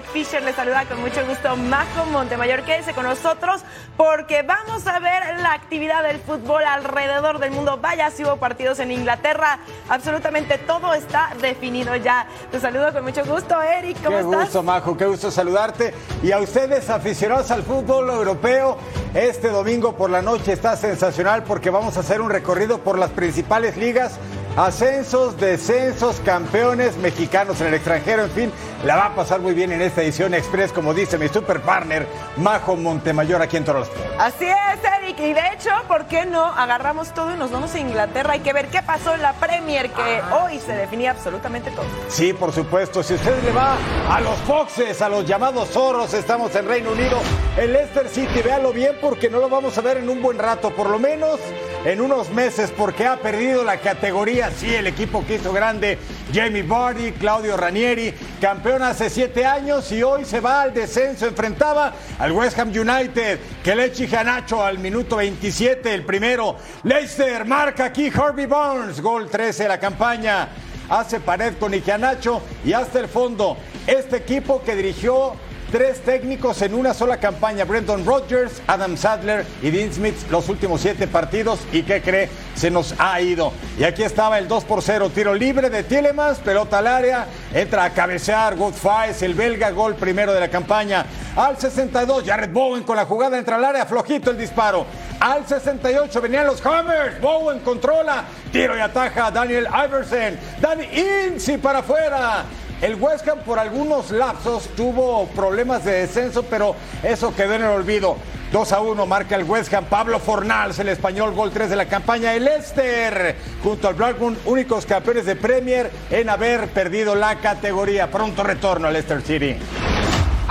Eric Fisher. Les saluda con mucho gusto Majo Montemayor. Quédese con nosotros porque vamos a ver la actividad del fútbol alrededor del mundo. Vaya, si hubo partidos en Inglaterra. Absolutamente todo está definido ya. Te saludo con mucho gusto, Eric. ¿Cómo qué estás? Qué gusto, Majo. Qué gusto saludarte. Y a ustedes, aficionados al fútbol europeo, este domingo por la noche está sensacional porque vamos a hacer un recorrido por las principales ligas Ascensos, descensos, campeones mexicanos en el extranjero, en fin, la va a pasar muy bien en esta edición express, como dice mi super partner, Majo Montemayor, aquí en Toros. Así es, Eric, y de hecho, ¿por qué no agarramos todo y nos vamos a Inglaterra? Hay que ver qué pasó en la Premier, que hoy se definía absolutamente todo. Sí, por supuesto, si usted le va a los Foxes, a los llamados zorros, estamos en Reino Unido, el Leicester City, véalo bien porque no lo vamos a ver en un buen rato, por lo menos en unos meses, porque ha perdido la categoría sí, el equipo que hizo grande, Jamie Vardy, Claudio Ranieri, campeón hace siete años y hoy se va al descenso, enfrentaba al West Ham United, que le echa Nacho al minuto 27, el primero, Leicester marca aquí Harvey Barnes, gol 13 de la campaña, hace pared con Nacho y hasta el fondo, este equipo que dirigió Tres técnicos en una sola campaña. Brendan Rodgers, Adam Sadler y Dean Smith los últimos siete partidos. ¿Y qué cree? Se nos ha ido. Y aquí estaba el 2 por 0. Tiro libre de Tielemans, pelota al área. Entra a cabecear Good el belga, gol primero de la campaña. Al 62, Jared Bowen con la jugada entra al área, flojito el disparo. Al 68 venían los Hammers. Bowen controla. Tiro y ataja Daniel Iverson. Danny Insi para afuera. El West Ham por algunos lapsos tuvo problemas de descenso, pero eso quedó en el olvido. 2 a 1 marca el West Ham. Pablo Fornals, el español, gol 3 de la campaña. El Leicester, junto al Blackburn, únicos campeones de Premier en haber perdido la categoría. Pronto retorno al Leicester City.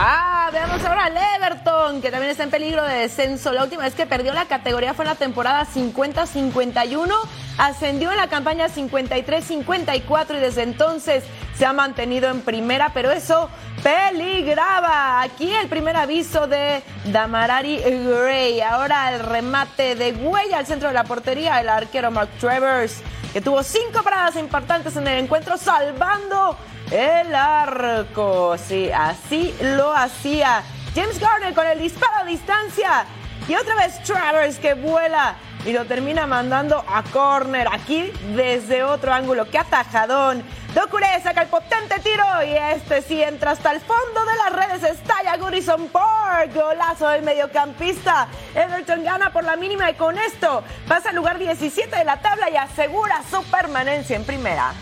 Ah, veamos ahora al Everton, que también está en peligro de descenso. La última vez que perdió la categoría fue en la temporada 50-51. Ascendió en la campaña 53-54 y desde entonces se ha mantenido en primera, pero eso peligraba. Aquí el primer aviso de Damarari Gray. Ahora el remate de huella al centro de la portería, el arquero Mark Travers, que tuvo cinco paradas importantes en el encuentro, salvando el arco. Sí, así lo hacía. James Garner con el disparo a distancia. Y otra vez Travers que vuela y lo termina mandando a corner. Aquí desde otro ángulo. ¡Qué atajadón! Docure saca el potente tiro y este sí entra hasta el fondo de las redes. Estalla Gurison Park. Golazo del mediocampista. Everton gana por la mínima y con esto pasa al lugar 17 de la tabla y asegura su permanencia en primera.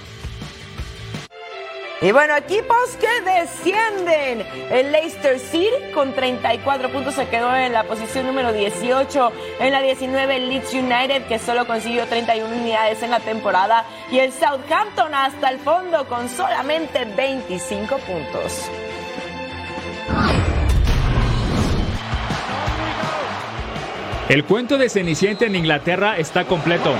Y bueno, equipos que descienden. El Leicester City con 34 puntos se quedó en la posición número 18. En la 19 el Leeds United que solo consiguió 31 unidades en la temporada. Y el Southampton hasta el fondo con solamente 25 puntos. El cuento de Cenicienta en Inglaterra está completo.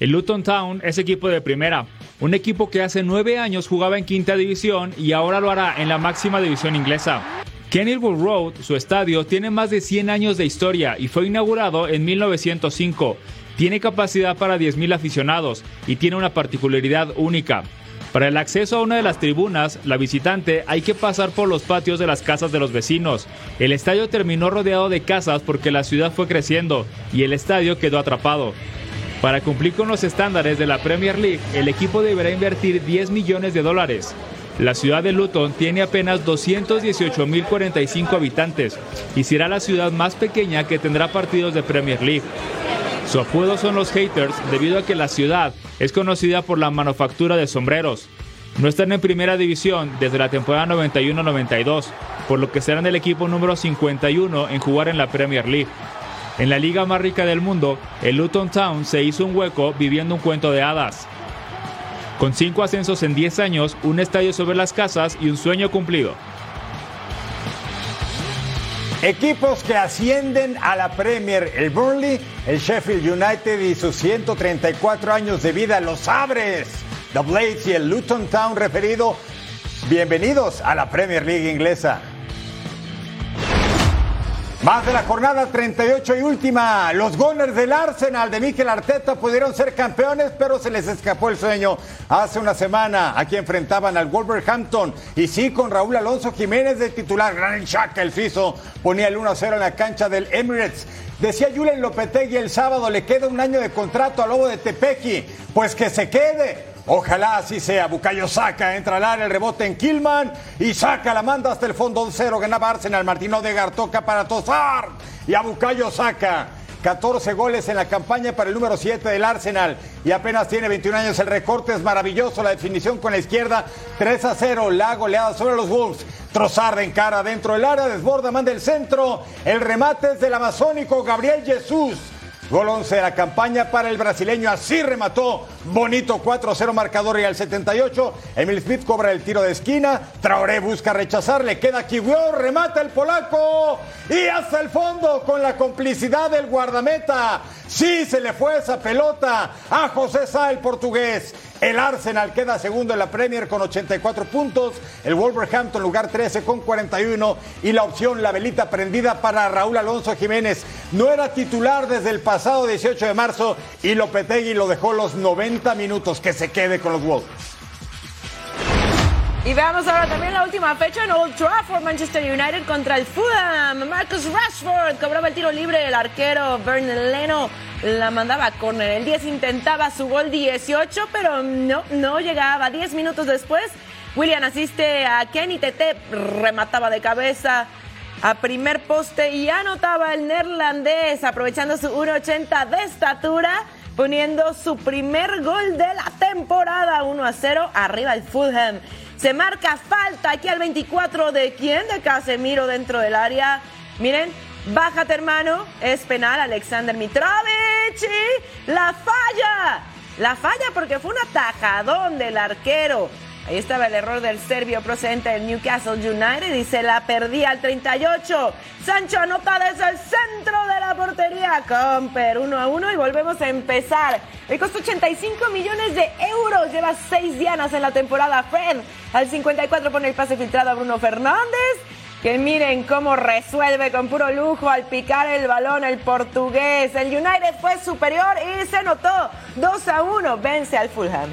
El Luton Town es equipo de primera, un equipo que hace nueve años jugaba en quinta división y ahora lo hará en la máxima división inglesa. Kenilworth Road, su estadio, tiene más de 100 años de historia y fue inaugurado en 1905. Tiene capacidad para 10.000 aficionados y tiene una particularidad única. Para el acceso a una de las tribunas, la visitante hay que pasar por los patios de las casas de los vecinos. El estadio terminó rodeado de casas porque la ciudad fue creciendo y el estadio quedó atrapado. Para cumplir con los estándares de la Premier League, el equipo deberá invertir 10 millones de dólares. La ciudad de Luton tiene apenas 218.045 habitantes y será la ciudad más pequeña que tendrá partidos de Premier League. Su apodo son los haters debido a que la ciudad es conocida por la manufactura de sombreros. No están en primera división desde la temporada 91-92, por lo que serán el equipo número 51 en jugar en la Premier League. En la liga más rica del mundo, el Luton Town se hizo un hueco viviendo un cuento de hadas. Con cinco ascensos en 10 años, un estadio sobre las casas y un sueño cumplido. Equipos que ascienden a la Premier, el Burnley, el Sheffield United y sus 134 años de vida, los Sabres, The Blades y el Luton Town referido. Bienvenidos a la Premier League inglesa. Más de la jornada 38 y última. Los Gunners del Arsenal de Mikel Arteta pudieron ser campeones, pero se les escapó el sueño hace una semana. Aquí enfrentaban al Wolverhampton y sí con Raúl Alonso Jiménez de titular. Gran Chaka, el suizo, ponía el 1-0 en la cancha del Emirates. Decía Julen Lopetegui el sábado, le queda un año de contrato al Lobo de Tepequi. Pues que se quede. Ojalá así sea. Bucayo saca, entra al área, el rebote en Killman y saca, la manda hasta el fondo 1-0. Ganaba Arsenal. Martino de toca para Tosar y a Bucayo saca. 14 goles en la campaña para el número 7 del Arsenal y apenas tiene 21 años. El recorte es maravilloso, la definición con la izquierda 3 a 0, la goleada sobre los Wolves. Trozar en cara dentro del área, desborda, manda el centro. El remate es del amazónico Gabriel Jesús. Gol 11 de la campaña para el brasileño. Así remató. Bonito 4-0 marcador y al 78. Emil Smith cobra el tiro de esquina. Traoré busca rechazar. Le queda Kiwior. Remata el polaco. Y hasta el fondo con la complicidad del guardameta. Sí se le fue esa pelota a José Sá, el portugués. El Arsenal queda segundo en la Premier con 84 puntos. El Wolverhampton lugar 13 con 41. Y la opción, la velita prendida para Raúl Alonso Jiménez. No era titular desde el pasado 18 de marzo y Lopetegui lo dejó los 90 minutos. Que se quede con los Wolves. Y veamos ahora también la última fecha en Old Trafford, Manchester United contra el Fulham. Marcus Rashford cobraba el tiro libre, el arquero Bernard Leno la mandaba a córner. El 10 intentaba su gol 18, pero no, no llegaba. 10 minutos después, William asiste a Kenny Tete, remataba de cabeza a primer poste y anotaba el neerlandés, aprovechando su 1,80 de estatura, poniendo su primer gol de la temporada 1 a 0 arriba el Fulham. Se marca falta aquí al 24 de quién? De Casemiro dentro del área. Miren, Bájate, hermano. Es penal Alexander Mitrovic. la falla. La falla porque fue un atajadón del arquero. Ahí estaba el error del serbio procedente del Newcastle United y se la perdía al 38. Sancho anota desde el centro de la portería. Comper 1 a 1 y volvemos a empezar. Le costó 85 millones de euros. Lleva 6 dianas en la temporada. Fred al 54 pone el pase filtrado a Bruno Fernández que miren cómo resuelve con puro lujo al picar el balón el portugués. El United fue superior y se notó 2 a 1, vence al Fulham.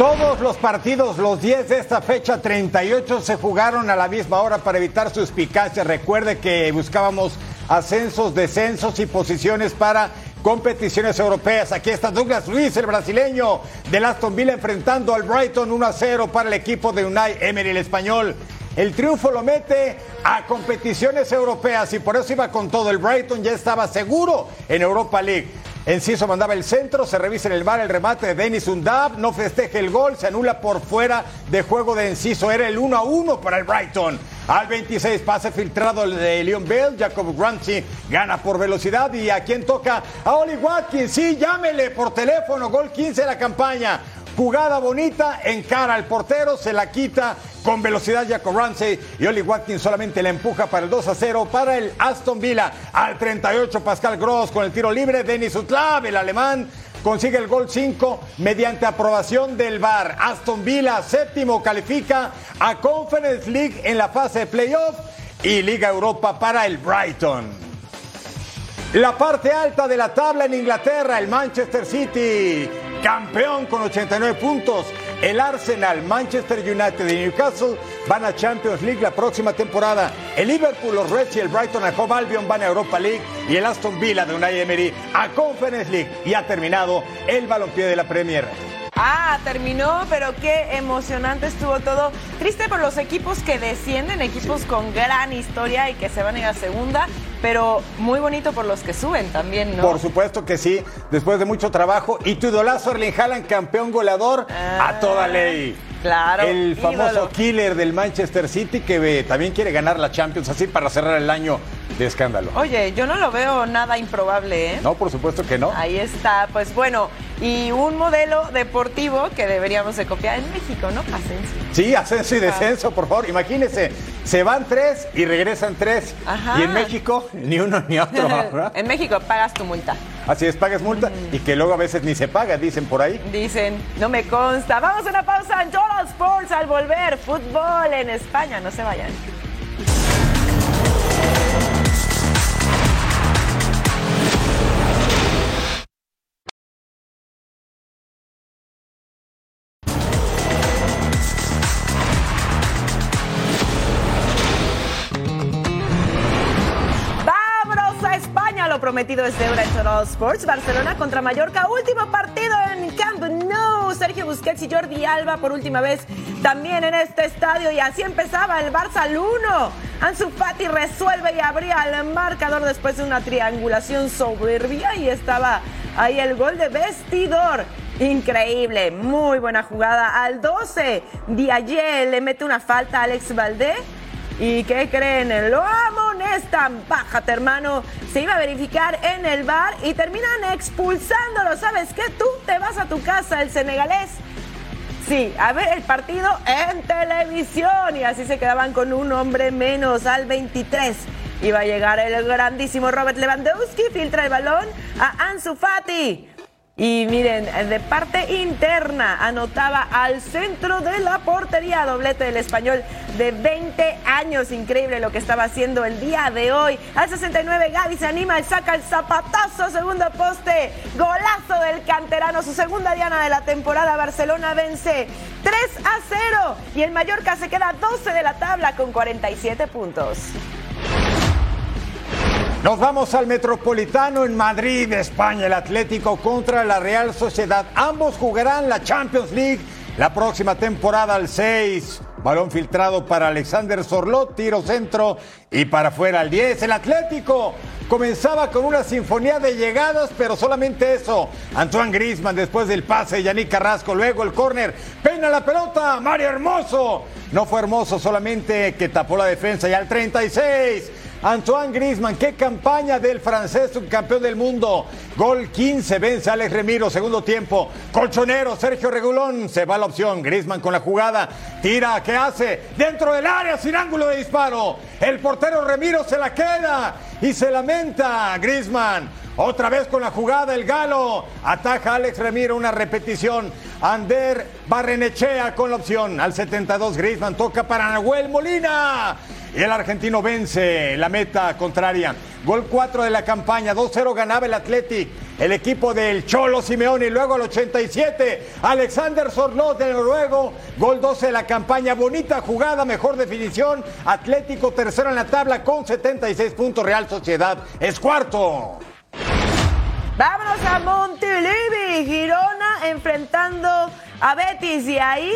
Todos los partidos, los 10 de esta fecha 38, se jugaron a la misma hora para evitar suspicacias. Recuerde que buscábamos ascensos, descensos y posiciones para competiciones europeas. Aquí está Douglas Luis, el brasileño del Aston Villa, enfrentando al Brighton 1 a 0 para el equipo de Unai Emery, el español. El triunfo lo mete a competiciones europeas y por eso iba con todo. El Brighton ya estaba seguro en Europa League. Enciso mandaba el centro, se revisa en el bar el remate de Denis Undab, no festeje el gol, se anula por fuera de juego de Enciso. Era el 1 a 1 para el Brighton. Al 26, pase filtrado de Leon Bell, Jacob Ramsey gana por velocidad y a quien toca a Oli Watkins. Sí, llámele por teléfono, gol 15 de la campaña. Jugada bonita, encara al portero, se la quita con velocidad Jacob Ramsey y Oli Watkins solamente la empuja para el 2 a 0 para el Aston Villa. Al 38 Pascal Gross con el tiro libre, Denis Utlav, el alemán, consigue el gol 5 mediante aprobación del VAR. Aston Villa, séptimo, califica a Conference League en la fase de playoff y Liga Europa para el Brighton. La parte alta de la tabla en Inglaterra, el Manchester City, campeón con 89 puntos. El Arsenal, Manchester United y Newcastle van a Champions League la próxima temporada. El Liverpool, los Reds y el Brighton a Home Albion van a Europa League y el Aston Villa de Unai Emery a Conference League. Y ha terminado el balompié de la Premier. Ah, terminó, pero qué emocionante estuvo todo. Triste por los equipos que descienden, equipos con gran historia y que se van a ir a segunda, pero muy bonito por los que suben también, ¿no? Por supuesto que sí, después de mucho trabajo. Y tu idolazo Erling Haaland, campeón goleador, a ah, toda ley. Claro. El famoso killer del Manchester City que eh, también quiere ganar la Champions así para cerrar el año de escándalo. Oye, yo no lo veo nada improbable, ¿eh? No, por supuesto que no. Ahí está, pues bueno, y un modelo deportivo que deberíamos de copiar en México, ¿no? Ascenso. Sí, ascenso y descenso, por favor. Imagínense, se van tres y regresan tres. Ajá. Y en México, ni uno ni otro. ¿verdad? en México pagas tu multa. Así es, pagas multa y que luego a veces ni se paga, dicen por ahí. Dicen, no me consta. Vamos a una pausa en Total Sports al volver. Fútbol en España, no se vayan. Prometido es deuda en Total Sports. Barcelona contra Mallorca, último partido en Camp Nou. Sergio Busquets y Jordi Alba por última vez también en este estadio. Y así empezaba el Barça al 1. Ansu Fati resuelve y abría el marcador después de una triangulación soberbia. Y estaba ahí el gol de vestidor. Increíble, muy buena jugada. Al 12, Diaye le mete una falta a Alex Valdé. ¿Y qué creen? Lo amonestan. Bájate, hermano. Se iba a verificar en el bar y terminan expulsándolo. ¿Sabes qué? Tú te vas a tu casa, el senegalés. Sí, a ver el partido en televisión. Y así se quedaban con un hombre menos al 23. Iba a llegar el grandísimo Robert Lewandowski, filtra el balón a Ansu Fati. Y miren, de parte interna anotaba al centro de la portería, doblete del español de 20 años. Increíble lo que estaba haciendo el día de hoy. Al 69 Gaby se anima y saca el zapatazo, segundo poste. Golazo del canterano, su segunda diana de la temporada. Barcelona vence 3 a 0 y el Mallorca se queda 12 de la tabla con 47 puntos. Nos vamos al Metropolitano en Madrid, España, el Atlético contra la Real Sociedad. Ambos jugarán la Champions League la próxima temporada al 6. Balón filtrado para Alexander Sorlot, tiro centro y para afuera al 10. El Atlético comenzaba con una sinfonía de llegadas, pero solamente eso. Antoine Grisman después del pase, Yannick Carrasco, luego el córner, peina la pelota, Mario Hermoso. No fue hermoso, solamente que tapó la defensa y al 36. Antoine Grisman, qué campaña del francés subcampeón del mundo. Gol 15, vence Alex Remiro, segundo tiempo. Colchonero, Sergio Regulón, se va la opción. Grisman con la jugada, tira, ¿qué hace? Dentro del área, sin ángulo de disparo. El portero Remiro se la queda y se lamenta. Grisman, otra vez con la jugada, el galo. Ataja Alex Remiro, una repetición. Ander Barrenechea con la opción. Al 72, Grisman toca para Nahuel Molina. Y el argentino vence la meta contraria. Gol 4 de la campaña, 2-0 ganaba el Athletic. El equipo del Cholo Simeone y luego al 87, Alexander Sorlot de Noruego. Gol 12 de la campaña, bonita jugada, mejor definición. Atlético tercero en la tabla con 76 puntos. Real Sociedad es cuarto. Vámonos a Montilivi, Girona enfrentando a Betis y ahí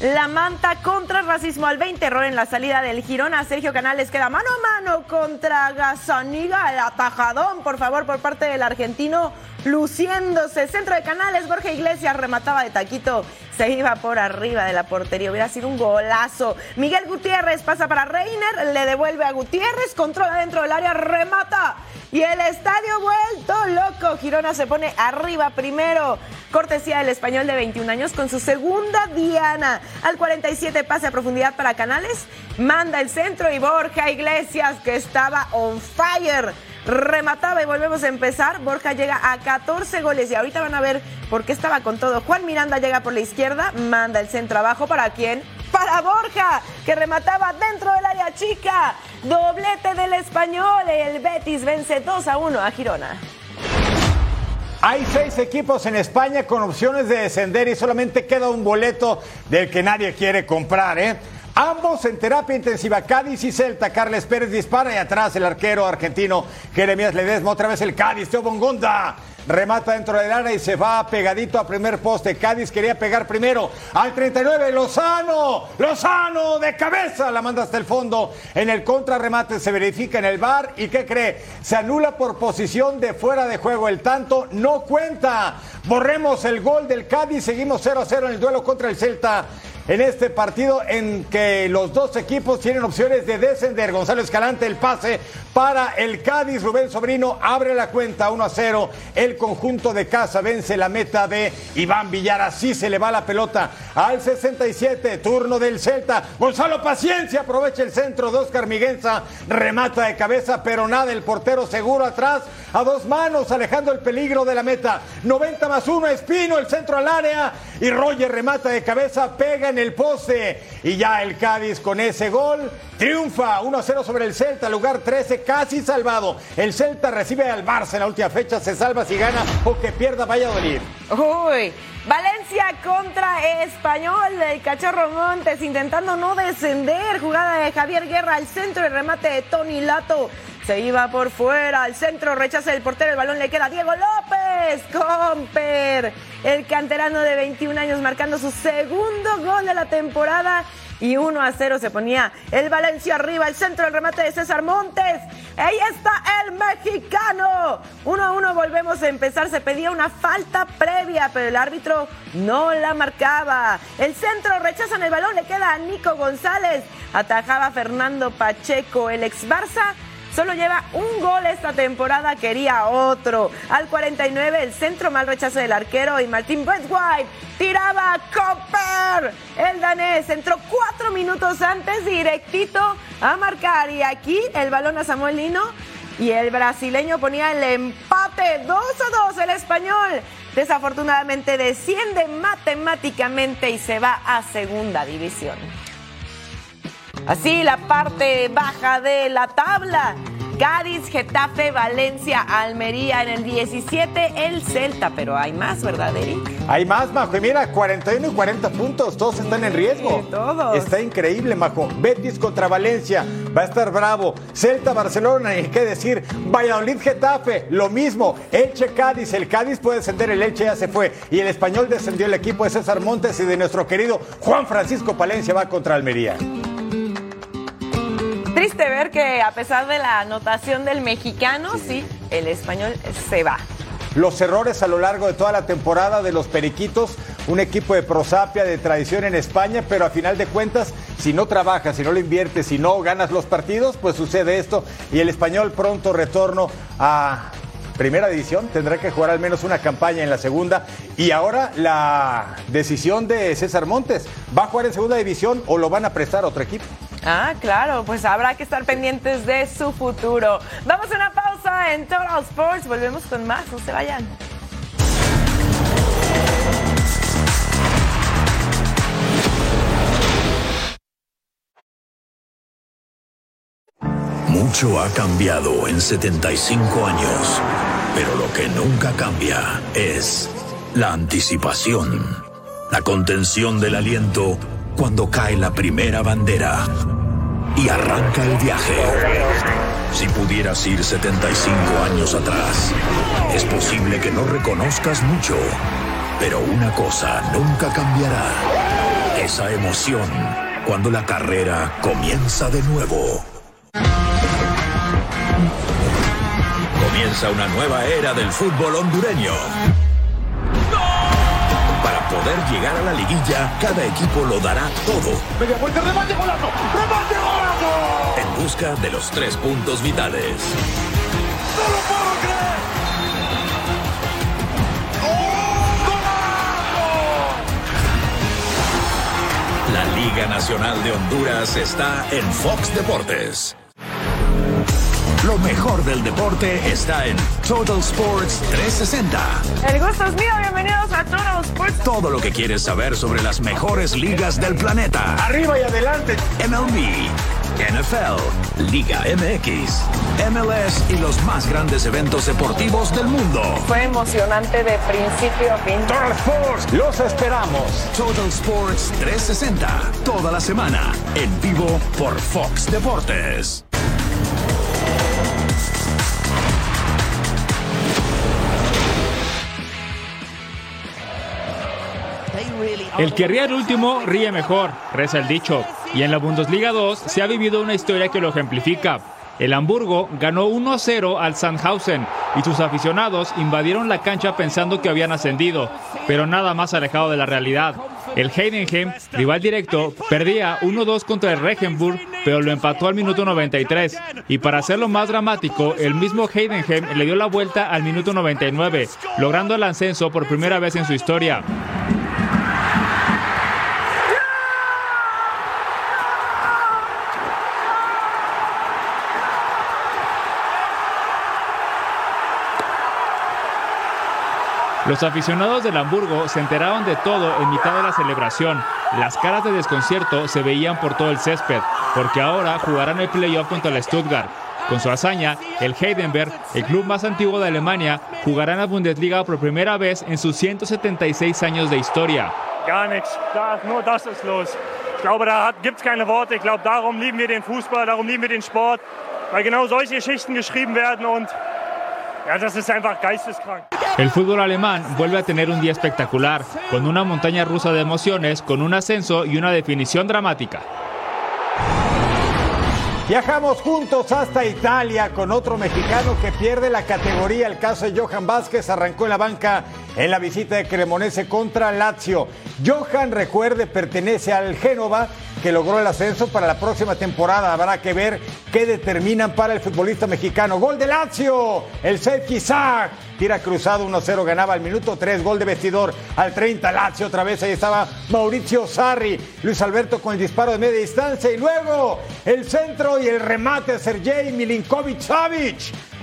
la manta contra el racismo al 20. Error en la salida del Girona. Sergio Canales queda mano a mano contra Gazaniga. El atajadón, por favor, por parte del argentino. Luciéndose. Centro de Canales. Borja Iglesias remataba de taquito. Se iba por arriba de la portería. Hubiera sido un golazo. Miguel Gutiérrez pasa para Reiner. Le devuelve a Gutiérrez. Controla dentro del área. Remata. Y el estadio vuelto loco. Girona se pone arriba primero. Cortesía del español de 21 años con su segunda diana. Al 47 pase a profundidad para Canales. Manda el centro y Borja Iglesias que estaba on fire. Remataba y volvemos a empezar. Borja llega a 14 goles y ahorita van a ver por qué estaba con todo. Juan Miranda llega por la izquierda, manda el centro abajo. ¿Para quién? Para Borja, que remataba dentro del área chica. Doblete del español. El Betis vence 2 a 1 a Girona. Hay seis equipos en España con opciones de descender y solamente queda un boleto del que nadie quiere comprar, ¿eh? Ambos en terapia intensiva, Cádiz y Celta. Carles Pérez dispara y atrás el arquero argentino Jeremías Ledesma. Otra vez el Cádiz, Teo Bongonda. Remata dentro del área y se va pegadito a primer poste. Cádiz quería pegar primero. Al 39, Lozano. Lozano de cabeza. La manda hasta el fondo. En el contrarremate se verifica en el bar. ¿Y qué cree? Se anula por posición de fuera de juego. El tanto no cuenta. Borremos el gol del Cádiz. Seguimos 0 a 0 en el duelo contra el Celta en este partido en que los dos equipos tienen opciones de descender. Gonzalo Escalante, el pase para el Cádiz. Rubén Sobrino abre la cuenta 1 a 0. El conjunto de casa vence la meta de Iván Villar. Así se le va la pelota al 67. Turno del Celta. Gonzalo Paciencia aprovecha el centro de Oscar Miguenza. Remata de cabeza, pero nada. El portero seguro atrás. A dos manos, alejando el peligro de la meta. 90 más 1. Espino, el centro al área. Y Roger remata de cabeza. Pega en el poste. Y ya el Cádiz con ese gol triunfa 1-0 sobre el Celta, lugar 13, casi salvado. El Celta recibe al Barça en la última fecha, se salva si gana o que pierda Valladolid. Uy, Valencia contra Español, el Cachorro Montes intentando no descender, jugada de Javier Guerra al centro, el remate de Tony Lato Se iba por fuera, al centro rechaza el portero, el balón le queda a Diego López. Comper, el canterano de 21 años marcando su segundo gol de la temporada y 1 a 0 se ponía el Valencia arriba, el centro del remate de César Montes. Ahí está el mexicano. 1 a 1 volvemos a empezar. Se pedía una falta previa, pero el árbitro no la marcaba. El centro rechazan el balón, le queda a Nico González. Atajaba Fernando Pacheco, el ex Barça Solo lleva un gol esta temporada, quería otro. Al 49, el centro mal rechazo del arquero y Martín White tiraba a Copper. El danés entró cuatro minutos antes directito a marcar. Y aquí el balón a Samuel Lino y el brasileño ponía el empate 2 a 2. El español desafortunadamente desciende matemáticamente y se va a segunda división. Así la parte baja de la tabla. Cádiz, Getafe, Valencia, Almería en el 17, el Celta, pero hay más, ¿verdad, Eric? Hay más, Majo. Y mira, 41 y 40 puntos, todos están en riesgo. todos. Está increíble, Majo. Betis contra Valencia, va a estar bravo. Celta, Barcelona, y qué decir. Valladolid, Getafe, lo mismo. Elche, Cádiz, el Cádiz puede descender, el Elche ya se fue. Y el español descendió el equipo de César Montes y de nuestro querido Juan Francisco Palencia va contra Almería. Triste ver que a pesar de la anotación del mexicano, sí, el español se va. Los errores a lo largo de toda la temporada de los Periquitos, un equipo de prosapia, de tradición en España, pero a final de cuentas, si no trabajas, si no lo inviertes, si no ganas los partidos, pues sucede esto. Y el español pronto retorno a primera división, tendrá que jugar al menos una campaña en la segunda. Y ahora la decisión de César Montes, ¿va a jugar en segunda división o lo van a prestar a otro equipo? Ah, claro, pues habrá que estar pendientes de su futuro. Vamos a una pausa en Total Sports, volvemos con más, no se vayan. Mucho ha cambiado en 75 años, pero lo que nunca cambia es la anticipación, la contención del aliento cuando cae la primera bandera y arranca el viaje. Si pudieras ir 75 años atrás, es posible que no reconozcas mucho, pero una cosa nunca cambiará. Esa emoción cuando la carrera comienza de nuevo. Comienza una nueva era del fútbol hondureño poder llegar a la liguilla, cada equipo lo dará todo. Media vuelta, remate golazo, remate golazo. En busca de los tres puntos vitales. ¡No lo puedo creer! La Liga Nacional de Honduras está en Fox Deportes. Lo mejor del deporte está en Total Sports 360. El gusto es mío, bienvenidos a Total Sports. Todo lo que quieres saber sobre las mejores ligas del planeta. Arriba y adelante. MLB, NFL, Liga MX, MLS y los más grandes eventos deportivos del mundo. Fue emocionante de principio a fin. Total Sports, los esperamos. Total Sports 360, toda la semana, en vivo por Fox Deportes. El que ríe el último ríe mejor, reza el dicho. Y en la Bundesliga 2 se ha vivido una historia que lo ejemplifica. El Hamburgo ganó 1-0 al Sandhausen y sus aficionados invadieron la cancha pensando que habían ascendido, pero nada más alejado de la realidad. El Heidenheim, rival directo, perdía 1-2 contra el Regenburg, pero lo empató al minuto 93. Y para hacerlo más dramático, el mismo Heidenheim le dio la vuelta al minuto 99, logrando el ascenso por primera vez en su historia. Los aficionados del Hamburgo se enteraron de todo en mitad de la celebración. Las caras de desconcierto se veían por todo el césped, porque ahora jugarán el playoff contra el Stuttgart. Con su hazaña, el Heidenberg, el club más antiguo de Alemania, jugará en la Bundesliga por primera vez en sus 176 años de historia. Ich glaube, da gibt es keine Worte. Ich glaube, darum lieben wir den Fußball, darum lieben wir den Sport. weil genau solche Geschichten geschrieben werden El fútbol alemán vuelve a tener un día espectacular, con una montaña rusa de emociones, con un ascenso y una definición dramática. Viajamos juntos hasta Italia con otro mexicano que pierde la categoría. El caso de Johan Vázquez arrancó en la banca en la visita de Cremonese contra Lazio. Johan, recuerde, pertenece al Génova que logró el ascenso para la próxima temporada. Habrá que ver qué determinan para el futbolista mexicano. Gol de Lazio, el safety Isaac. Tira cruzado 1-0, ganaba al minuto 3, gol de vestidor al 30, Lazio otra vez, ahí estaba Mauricio Sarri, Luis Alberto con el disparo de media distancia y luego el centro y el remate de Sergei Milinkovic Savic.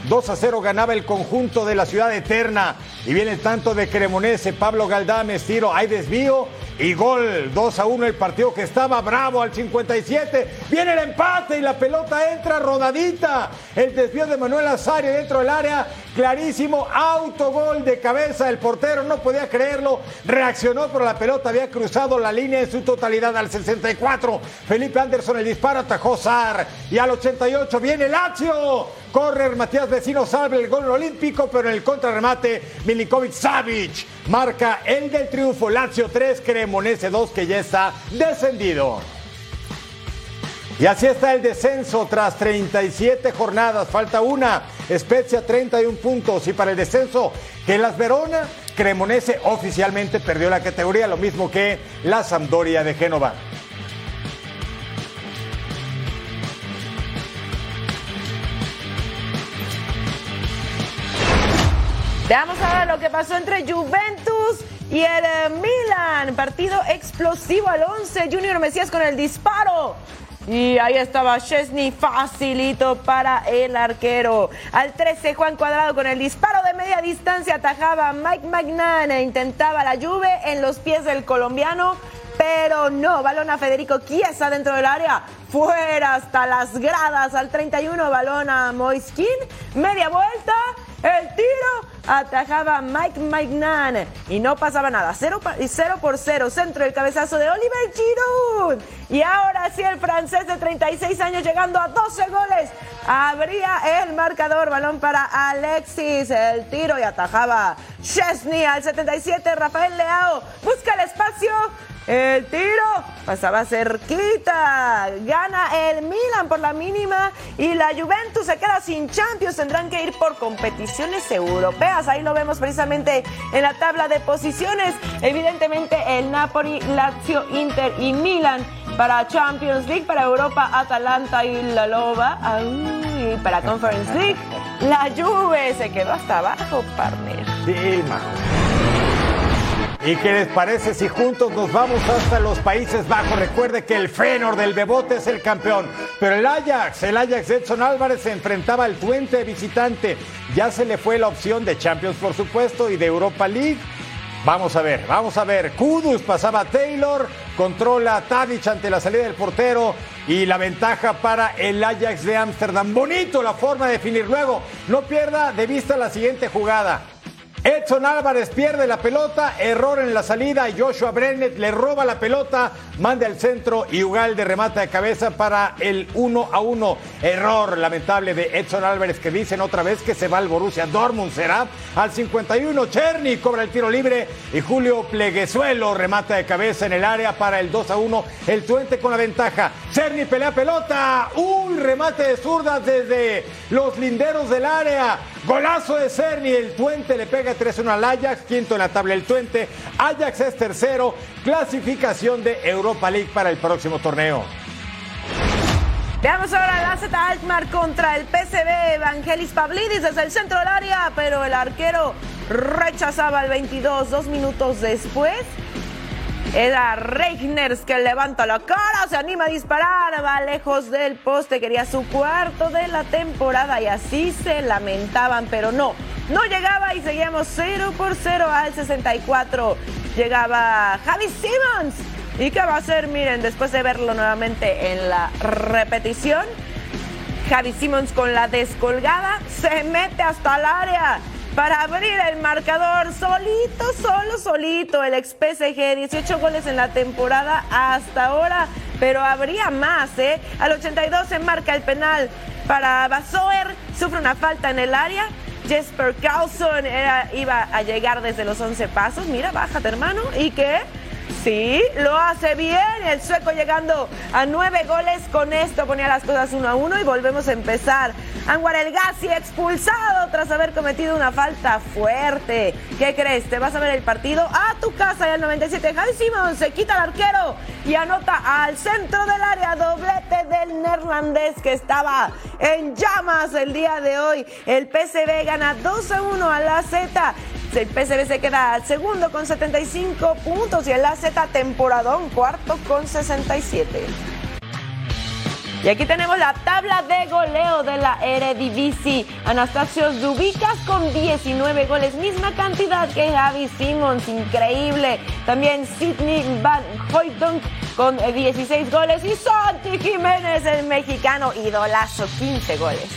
2 a 0 ganaba el conjunto de la ciudad eterna. Y viene el tanto de Cremonese, Pablo Galdames, tiro, hay desvío y gol. 2 a 1 el partido que estaba bravo al 57. Viene el empate y la pelota entra rodadita. El desvío de Manuel Azario dentro del área. Clarísimo, autogol de cabeza. El portero no podía creerlo. Reaccionó, pero la pelota había cruzado la línea en su totalidad al 64. Felipe Anderson el disparo atajó Sar. Y al 88 viene Lazio. Correr Matías Vecino salve el gol olímpico, pero en el contrarremate Milinkovic Savic marca el del triunfo. Lazio 3, Cremonese 2 que ya está descendido. Y así está el descenso tras 37 jornadas. Falta una. Spezia 31 puntos. Y para el descenso, que las Verona, Cremonese oficialmente perdió la categoría, lo mismo que la Sampdoria de Génova. Veamos ahora lo que pasó entre Juventus y el Milan. Partido explosivo al 11. Junior Mesías con el disparo. Y ahí estaba Chesney facilito para el arquero. Al 13 Juan Cuadrado con el disparo de media distancia atajaba Mike Magnan e intentaba la Juve en los pies del colombiano. Pero no, balón a Federico Chiesa dentro del área, fuera hasta las gradas al 31, balón a Moiskin, media vuelta, atajaba Mike Magnan y no pasaba nada. 0 por 0, centro del cabezazo de Oliver Giroud. Y ahora sí el francés de 36 años llegando a 12 goles. Abría el marcador, balón para Alexis, el tiro y atajaba Chesney al 77, Rafael Leao busca el espacio. El tiro pasaba cerquita. Gana el Milan por la mínima y la Juventus se queda sin Champions. Tendrán que ir por competiciones europeas. Ahí lo vemos precisamente en la tabla de posiciones. Evidentemente el Napoli, Lazio, Inter y Milan para Champions League, para Europa, Atalanta y la Loba. Ay, para Conference League, la Juve se quedó hasta abajo, partner. Sí, ¿Y qué les parece si juntos nos vamos hasta los Países Bajos? Recuerde que el Fenor del Bebote es el campeón, pero el Ajax, el Ajax Edson Álvarez se enfrentaba al Twente visitante. Ya se le fue la opción de Champions, por supuesto, y de Europa League. Vamos a ver, vamos a ver. Kudus pasaba a Taylor, controla a Tadic ante la salida del portero y la ventaja para el Ajax de Ámsterdam. Bonito la forma de definir. Luego, no pierda de vista la siguiente jugada. Edson Álvarez pierde la pelota, error en la salida, Joshua Brennet le roba la pelota, manda al centro y Ugalde remata de cabeza para el 1 a 1. Error lamentable de Edson Álvarez que dicen otra vez que se va al Borussia Dortmund. Será al 51, Cherny cobra el tiro libre y Julio Pleguezuelo remata de cabeza en el área para el 2 a 1. El Tuente con la ventaja. Cherny pelea pelota, un remate de zurdas desde los linderos del área. Golazo de Cerny, el Tuente le pega 3-1 al Ajax, quinto en la tabla el Tuente. Ajax es tercero, clasificación de Europa League para el próximo torneo. Veamos ahora la Z Alkmaar contra el PSV Evangelis Pavlidis desde el centro del área, pero el arquero rechazaba el 22 dos minutos después. Era Reigners que levanta la cara, se anima a disparar, va lejos del poste, quería su cuarto de la temporada y así se lamentaban, pero no, no llegaba y seguíamos 0 por 0 al 64. Llegaba Javi Simmons. ¿Y qué va a hacer? Miren, después de verlo nuevamente en la repetición, Javi Simmons con la descolgada se mete hasta el área para abrir el marcador solito, solo, solito. El ex PSG, 18 goles en la temporada hasta ahora, pero habría más, ¿eh? Al 82 se marca el penal para Basoer. Sufre una falta en el área. Jesper Carlson iba a llegar desde los 11 pasos. Mira, bájate, hermano. ¿Y qué? Sí, lo hace bien. El sueco llegando a nueve goles. Con esto ponía las cosas uno a uno y volvemos a empezar. Anwar El Gassi expulsado tras haber cometido una falta fuerte. ¿Qué crees? ¿Te vas a ver el partido? A tu casa y al 97. Javi Simon se quita al arquero y anota al centro del área. Doblete del neerlandés que estaba en llamas el día de hoy. El PCB gana 2 a 1 a la Z. El PSV se queda segundo con 75 puntos y el AZ temporadón cuarto con 67. Y aquí tenemos la tabla de goleo de la Eredivisie. Anastasio Zubicas con 19 goles, misma cantidad que Javi Simons, increíble. También Sidney Van Hoydonk con 16 goles y Santi Jiménez, el mexicano, idolazo, 15 goles.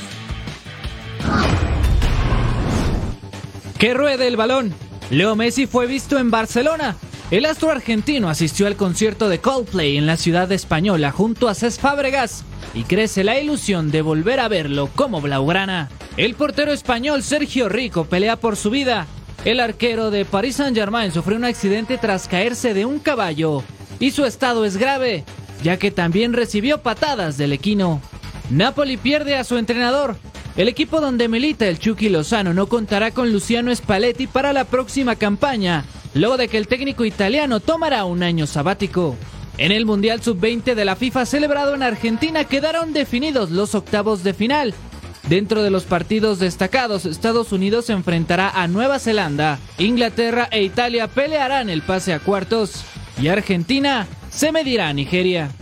Que ruede el balón. Leo Messi fue visto en Barcelona. El astro argentino asistió al concierto de Coldplay en la ciudad española junto a Cés Fábregas y crece la ilusión de volver a verlo como blaugrana. El portero español Sergio Rico pelea por su vida. El arquero de Paris Saint-Germain sufrió un accidente tras caerse de un caballo y su estado es grave, ya que también recibió patadas del equino. Napoli pierde a su entrenador el equipo donde milita el Chucky Lozano no contará con Luciano Spalletti para la próxima campaña, luego de que el técnico italiano tomará un año sabático. En el Mundial Sub-20 de la FIFA celebrado en Argentina quedaron definidos los octavos de final. Dentro de los partidos destacados, Estados Unidos se enfrentará a Nueva Zelanda, Inglaterra e Italia pelearán el pase a cuartos y Argentina se medirá a Nigeria.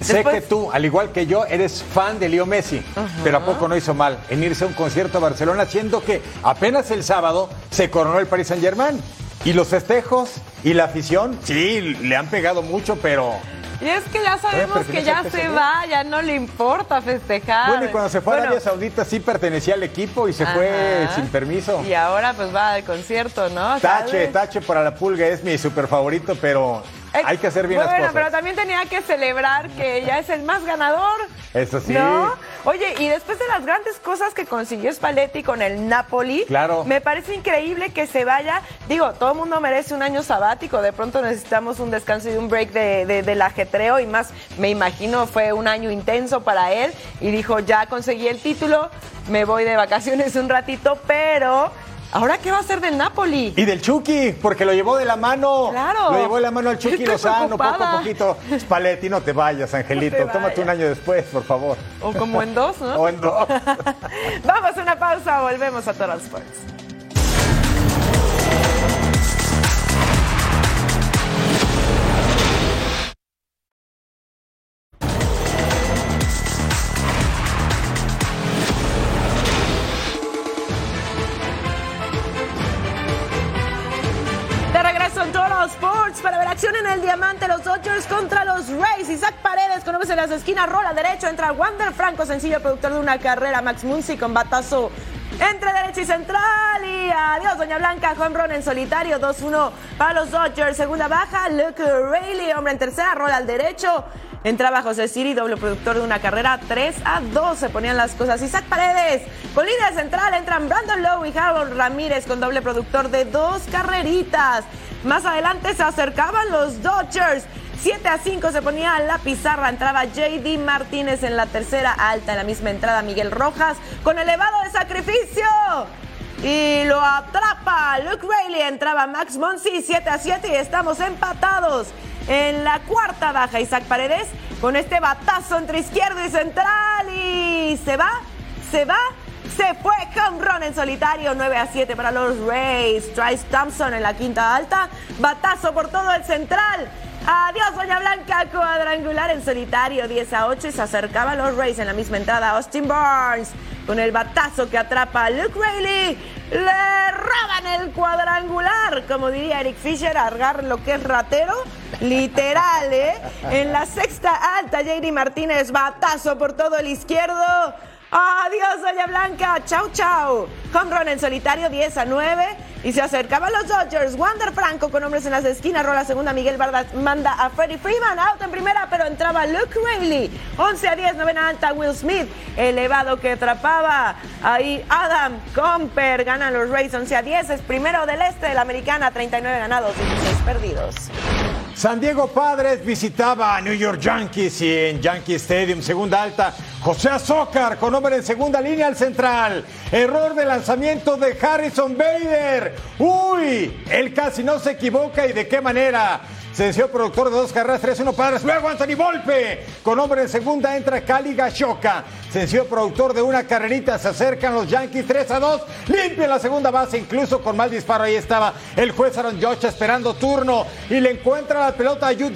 Sé que tú, al igual que yo, eres fan de Leo Messi, pero ¿a poco no hizo mal en irse a un concierto a Barcelona, siendo que apenas el sábado se coronó el Paris Saint Germain? Y los festejos y la afición, sí, le han pegado mucho, pero y es que ya sabemos que ya se va, ya no le importa festejar. Bueno, y cuando se fue a Arabia Saudita sí pertenecía al equipo y se fue sin permiso. Y ahora pues va al concierto, ¿no? Tache, tache para la pulga, es mi super favorito, pero hay que hacer bien las cosas. pero también tenía que celebrar que ya es el más ganador. Eso sí. ¿no? Oye, y después de las grandes cosas que consiguió Spalletti con el Napoli, claro. me parece increíble que se vaya. Digo, todo el mundo merece un año sabático. De pronto necesitamos un descanso y un break de, del ajetreo. Y más, me imagino, fue un año intenso para él. Y dijo, ya conseguí el título, me voy de vacaciones un ratito, pero ¿Ahora qué va a hacer del Napoli? Y del Chucky, porque lo llevó de la mano. Claro. Lo llevó de la mano al Chucky Lozano, poco a poquito. Spalletti, no te vayas, Angelito. Tómate un año después, por favor. O como en dos, ¿no? o en dos. Vamos a una pausa, volvemos a Total Sports. Dodgers contra los Rays. Isaac Paredes con en las esquinas. Rola derecho. Entra Wander Franco, sencillo productor de una carrera. Max Muncy con batazo entre derecha y central. Y adiós, Doña Blanca. Home run en solitario. 2-1 para los Dodgers. Segunda baja. Luke Rayleigh, hombre en tercera. Rola al derecho. Entraba José Siri, doble productor de una carrera 3 a 2. Se ponían las cosas. Isaac Paredes, con línea central, entran Brandon Lowe y Harold Ramírez con doble productor de dos carreritas. Más adelante se acercaban los Dodgers. 7 a 5 se ponía la pizarra. Entraba JD Martínez en la tercera alta. En la misma entrada Miguel Rojas con elevado de sacrificio. Y lo atrapa Luke Rayleigh. Entraba Max Monsi 7 a 7 y estamos empatados. En la cuarta baja Isaac Paredes con este batazo entre izquierdo y central. Y se va, se va se fue home run en solitario, 9 a 7 para los Rays. Trice Thompson en la quinta alta. Batazo por todo el central. Adiós, Doña Blanca, cuadrangular en solitario, 10 a 8 y se acercaba a los Rays en la misma entrada. Austin Barnes con el batazo que atrapa a Luke Rayleigh. Le roban el cuadrangular, como diría Eric Fisher, argar lo que es ratero. Literal, ¿eh? En la sexta alta, JD Martínez, batazo por todo el izquierdo. Adiós, Doña Blanca. Chau, chau. Home run en solitario, 10 a 9. Y se acercaban los Dodgers. Wander Franco con hombres en las esquinas. Rola segunda. Miguel Vargas manda a Freddie Freeman. Out en primera, pero entraba Luke Rayleigh. 11 a 10, novena alta. Will Smith. Elevado que atrapaba. Ahí Adam Comper. Ganan los Rays 11 a 10. Es primero del este de la americana. 39 ganados, 16 perdidos. San Diego Padres visitaba a New York Yankees y en Yankee Stadium, segunda alta, José Azócar con hombre en segunda línea al central. Error de lanzamiento de Harrison Bader. Uy, él casi no se equivoca y de qué manera. Sencillo productor de dos carreras, 3-1 padres. Luego Anthony Volpe. Con hombre en segunda entra Cali Gashoka. Sencillo productor de una carrerita. Se acercan los Yankees 3 a 2. Limpia la segunda base, incluso con mal disparo. Ahí estaba el juez Aaron Josh esperando turno. Y le encuentra la pelota a Yu.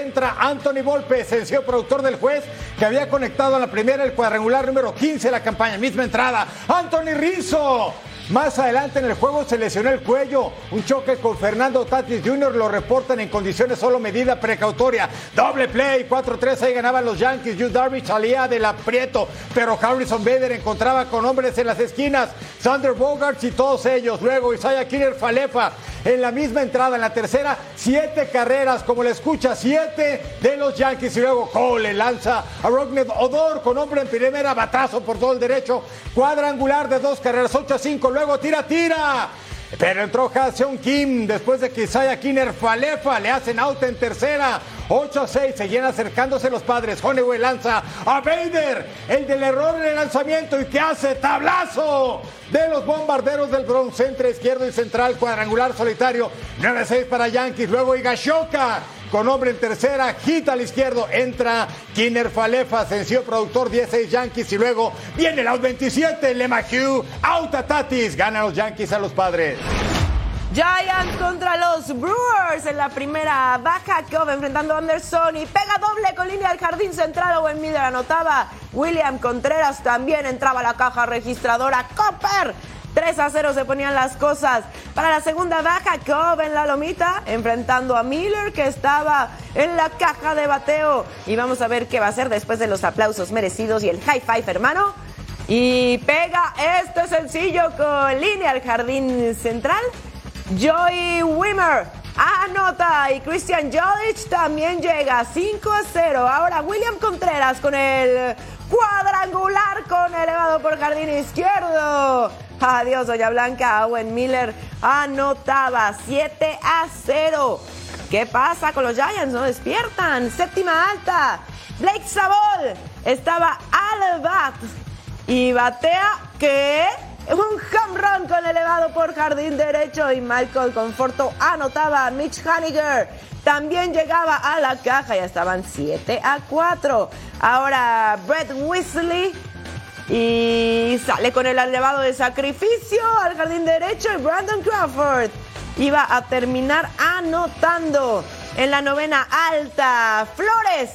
Entra Anthony Volpe, sencillo productor del juez, que había conectado a la primera el cuadrangular número 15 de la campaña. Misma entrada. Anthony Rizzo. Más adelante en el juego se lesionó el cuello. Un choque con Fernando Tatis Jr. lo reportan en condiciones solo medida precautoria. Doble play, 4-3. Ahí ganaban los Yankees. Yu Darvish salía del aprieto, pero Harrison Bader encontraba con hombres en las esquinas. Sander Bogarts y todos ellos. Luego Isaiah Killer Falefa en la misma entrada. En la tercera, siete carreras, como le escucha, siete de los Yankees. Y luego Cole lanza a Rogned Odor con hombre en primera, batazo por todo el derecho. Cuadrangular de dos carreras, 8 a 5 luego tira, tira. Pero entró Ha-Seon Kim después de que Isaiah Kinner Falefa le hacen out en tercera. 8 a 6, seguían acercándose los padres. Honeywell lanza a Bader, el del error en el lanzamiento. ¿Y que hace? ¡Tablazo! De los bombarderos del Bronx, entre izquierdo y central, cuadrangular solitario. 9 a 6 para Yankees. Luego Higashoka con hombre en tercera, quita al izquierdo, entra Kinner Falefa, sencillo productor 16 Yankees y luego viene el out 27, LeMahieu, out a Tatis, gana los Yankees a los padres. Giants contra los Brewers en la primera baja. Cove enfrentando a Anderson y pega doble con línea al jardín central. Owen Miller anotaba. William Contreras también entraba a la caja registradora. Copper 3 a 0 se ponían las cosas. Para la segunda baja, Cobb en la lomita, enfrentando a Miller, que estaba en la caja de bateo. Y vamos a ver qué va a hacer después de los aplausos merecidos y el high five, hermano. Y pega este sencillo con línea al jardín central. Joey Wimmer anota y Christian Jolic también llega 5 a 0. Ahora William Contreras con el cuadrangular con elevado por jardín izquierdo. Adiós, Doña Blanca. Owen Miller anotaba 7 a 0. ¿Qué pasa con los Giants? No despiertan. Séptima alta. Blake Sabol estaba al bat y batea que un home con elevado por jardín derecho y Michael Conforto anotaba. Mitch Haniger también llegaba a la caja. Ya estaban 7 a 4. Ahora Brett Weasley y sale con el elevado de sacrificio al jardín derecho y Brandon Crawford iba a terminar anotando en la novena alta. Flores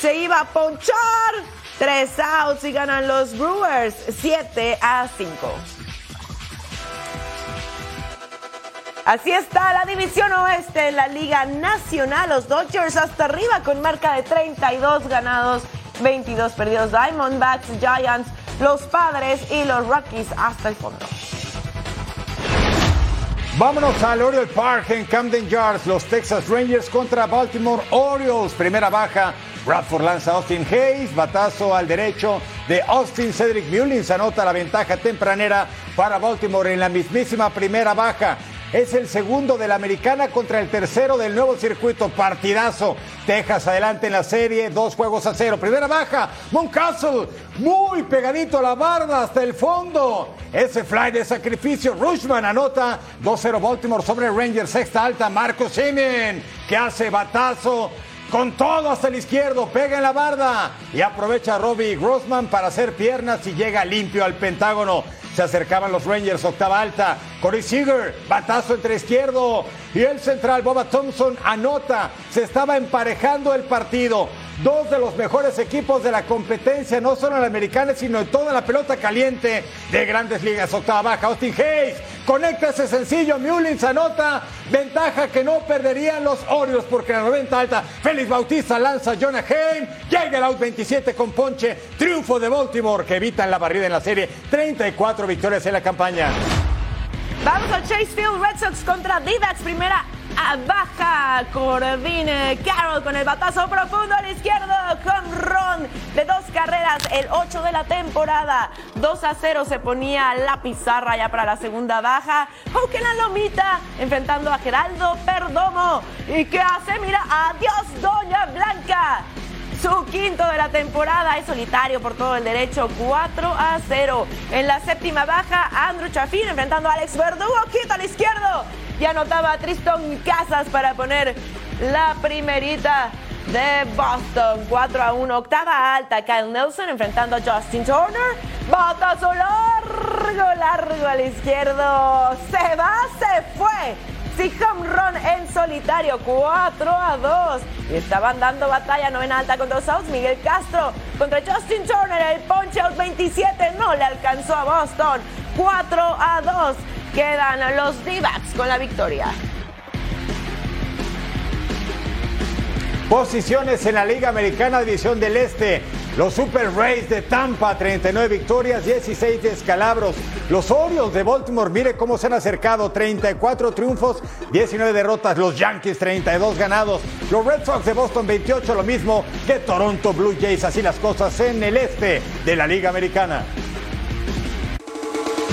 se iba a ponchar. Tres outs y ganan los Brewers 7 a 5. Así está la división oeste en la Liga Nacional. Los Dodgers hasta arriba con marca de 32 ganados, 22 perdidos. Diamondbacks, Giants, los Padres y los Rockies hasta el fondo. Vámonos al Oriole Park en Camden Yards. Los Texas Rangers contra Baltimore Orioles. Primera baja. Bradford lanza a Austin Hayes. Batazo al derecho de Austin. Cedric Mullins anota la ventaja tempranera para Baltimore en la mismísima primera baja. Es el segundo de la americana contra el tercero del nuevo circuito. Partidazo. Texas adelante en la serie. Dos juegos a cero. Primera baja. Moncastle. Muy pegadito a la barda hasta el fondo. Ese fly de sacrificio. Rushman anota 2-0 Baltimore sobre Rangers. Sexta alta. Marco Simen. Que hace batazo. Con todo hasta el izquierdo, pega en la barda y aprovecha Robbie Grossman para hacer piernas y llega limpio al Pentágono. Se acercaban los Rangers, octava alta. Corey Seager, batazo entre izquierdo. Y el central, Boba Thompson, anota. Se estaba emparejando el partido. Dos de los mejores equipos de la competencia, no solo en la americana, sino en toda la pelota caliente de grandes ligas. Octava baja, Austin Hayes, conecta ese sencillo, Mullins anota, ventaja que no perderían los Orioles porque la 90 alta, Félix Bautista lanza Jonah Haim, llega el out 27 con ponche, triunfo de Baltimore que evitan la barrida en la serie, 34 victorias en la campaña. Vamos al Chase Field Red Sox contra d primera baja. Corbin Carroll con el batazo profundo al izquierdo. Con Ron de dos carreras, el 8 de la temporada. 2 a 0 se ponía la pizarra ya para la segunda baja. En la lomita, enfrentando a Geraldo Perdomo. ¿Y qué hace? Mira, adiós, Doña Blanca. Su quinto de la temporada es solitario por todo el derecho, 4 a 0. En la séptima baja, Andrew Chafin enfrentando a Alex Verdugo, quita al izquierdo. Y anotaba a Tristan Casas para poner la primerita de Boston. 4 a 1, octava alta. Kyle Nelson enfrentando a Justin Turner. Batazo largo, largo al izquierdo. Se va, se fue y home run en solitario, 4 a 2. Y estaban dando batalla novena alta contra los outs. Miguel Castro contra Justin Turner. El punch out 27 no le alcanzó a Boston. 4 a 2. Quedan los d con la victoria. Posiciones en la Liga Americana División del Este. Los Super Rays de Tampa, 39 victorias, 16 descalabros. Los Orioles de Baltimore, mire cómo se han acercado, 34 triunfos, 19 derrotas. Los Yankees, 32 ganados. Los Red Sox de Boston, 28, lo mismo que Toronto Blue Jays. Así las cosas en el este de la Liga Americana.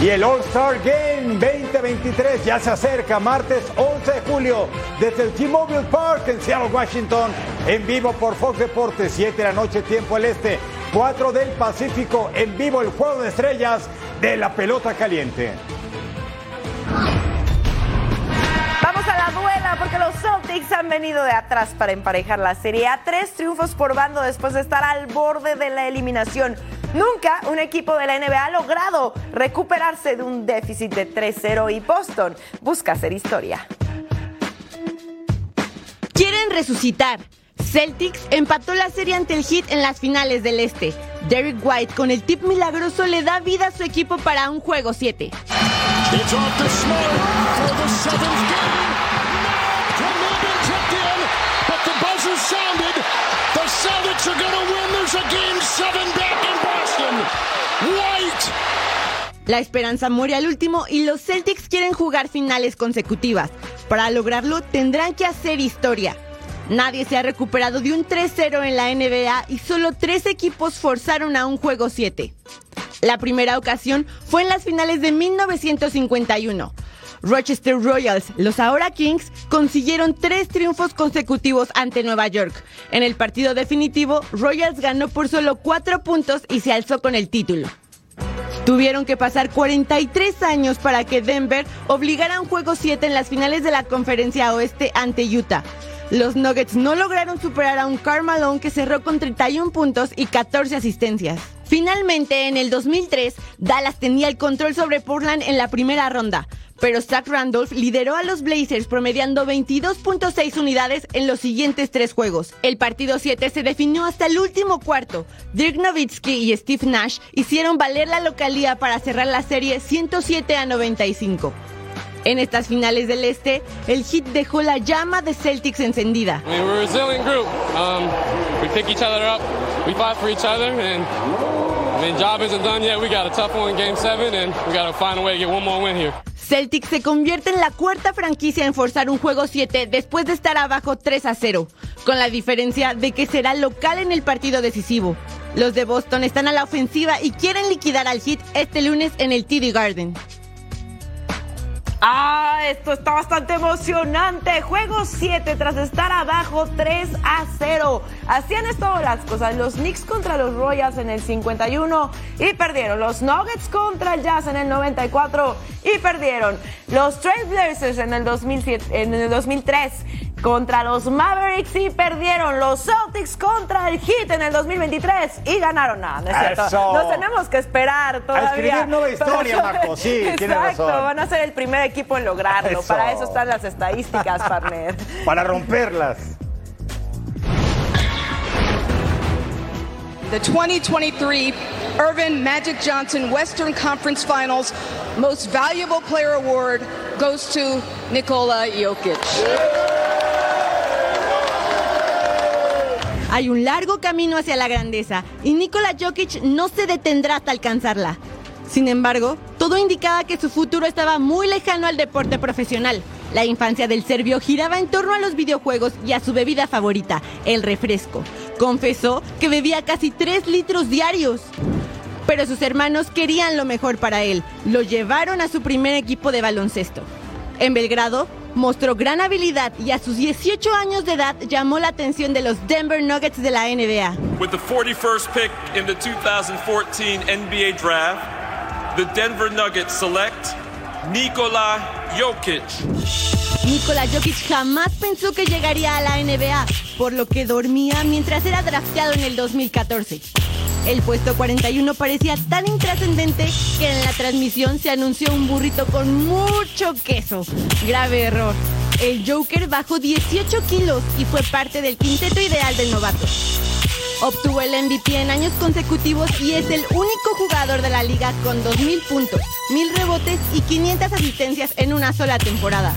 Y el All-Star Game 2023 ya se acerca, martes 11 de julio, desde el T-Mobile Park en Seattle, Washington, en vivo por Fox Deportes, 7 de la noche, tiempo el este, 4 del Pacífico, en vivo el juego de estrellas de la pelota caliente. Los Celtics han venido de atrás para emparejar la serie a tres triunfos por bando después de estar al borde de la eliminación. Nunca un equipo de la NBA ha logrado recuperarse de un déficit de 3-0 y Boston busca hacer historia. Quieren resucitar. Celtics empató la serie ante el Heat en las finales del Este. Derek White con el tip milagroso le da vida a su equipo para un juego 7. La esperanza muere al último y los Celtics quieren jugar finales consecutivas. Para lograrlo tendrán que hacer historia. Nadie se ha recuperado de un 3-0 en la NBA y solo tres equipos forzaron a un juego 7. La primera ocasión fue en las finales de 1951. Rochester Royals, los ahora Kings, consiguieron tres triunfos consecutivos ante Nueva York. En el partido definitivo, Royals ganó por solo cuatro puntos y se alzó con el título. Tuvieron que pasar 43 años para que Denver obligara a un juego 7 en las finales de la conferencia oeste ante Utah. Los Nuggets no lograron superar a un Carmelo que cerró con 31 puntos y 14 asistencias. Finalmente, en el 2003, Dallas tenía el control sobre Portland en la primera ronda, pero Zach Randolph lideró a los Blazers promediando 22.6 unidades en los siguientes tres juegos. El partido 7 se definió hasta el último cuarto. Dirk Nowitzki y Steve Nash hicieron valer la localía para cerrar la serie 107 a 95. En estas finales del este, el hit dejó la llama de Celtics encendida. Celtics se convierte en la cuarta franquicia en forzar un juego 7 después de estar abajo 3 a 0, con la diferencia de que será local en el partido decisivo. Los de Boston están a la ofensiva y quieren liquidar al Heat este lunes en el TD Garden. Ah, esto está bastante emocionante. Juego 7 tras estar abajo 3 a 0. Hacían esto las cosas. Los Knicks contra los Royals en el 51 y perdieron. Los Nuggets contra el Jazz en el 94 y perdieron. Los Trailblazers en el, 2007, en el 2003 contra los Mavericks y perdieron los Celtics contra el Heat en el 2023 y ganaron nada, ¿no es cierto? Nos tenemos que esperar todavía. A escribir nueva historia, Marco, sí, Exacto, van a ser el primer equipo en lograrlo. Para eso están las estadísticas, partner. Para romperlas. the 2023 Irvin Magic Johnson Western Conference Finals Most Valuable Player Award goes to Nikola Jokic. Hay un largo camino hacia la grandeza y Nikola Jokic no se detendrá hasta alcanzarla. Sin embargo, todo indicaba que su futuro estaba muy lejano al deporte profesional. La infancia del serbio giraba en torno a los videojuegos y a su bebida favorita, el refresco. Confesó que bebía casi 3 litros diarios. Pero sus hermanos querían lo mejor para él. Lo llevaron a su primer equipo de baloncesto. En Belgrado, mostró gran habilidad y a sus 18 años de edad llamó la atención de los Denver Nuggets de la NBA. With the 41st pick in the 2014 NBA draft, the Denver Nuggets select Nikola Jokic. Nikola Jokic jamás pensó que llegaría a la NBA, por lo que dormía mientras era drafteado en el 2014. El puesto 41 parecía tan intrascendente que en la transmisión se anunció un burrito con mucho queso. Grave error. El Joker bajó 18 kilos y fue parte del quinteto ideal del novato. Obtuvo el MVP en años consecutivos y es el único jugador de la liga con 2.000 puntos, 1.000 rebotes y 500 asistencias en una sola temporada.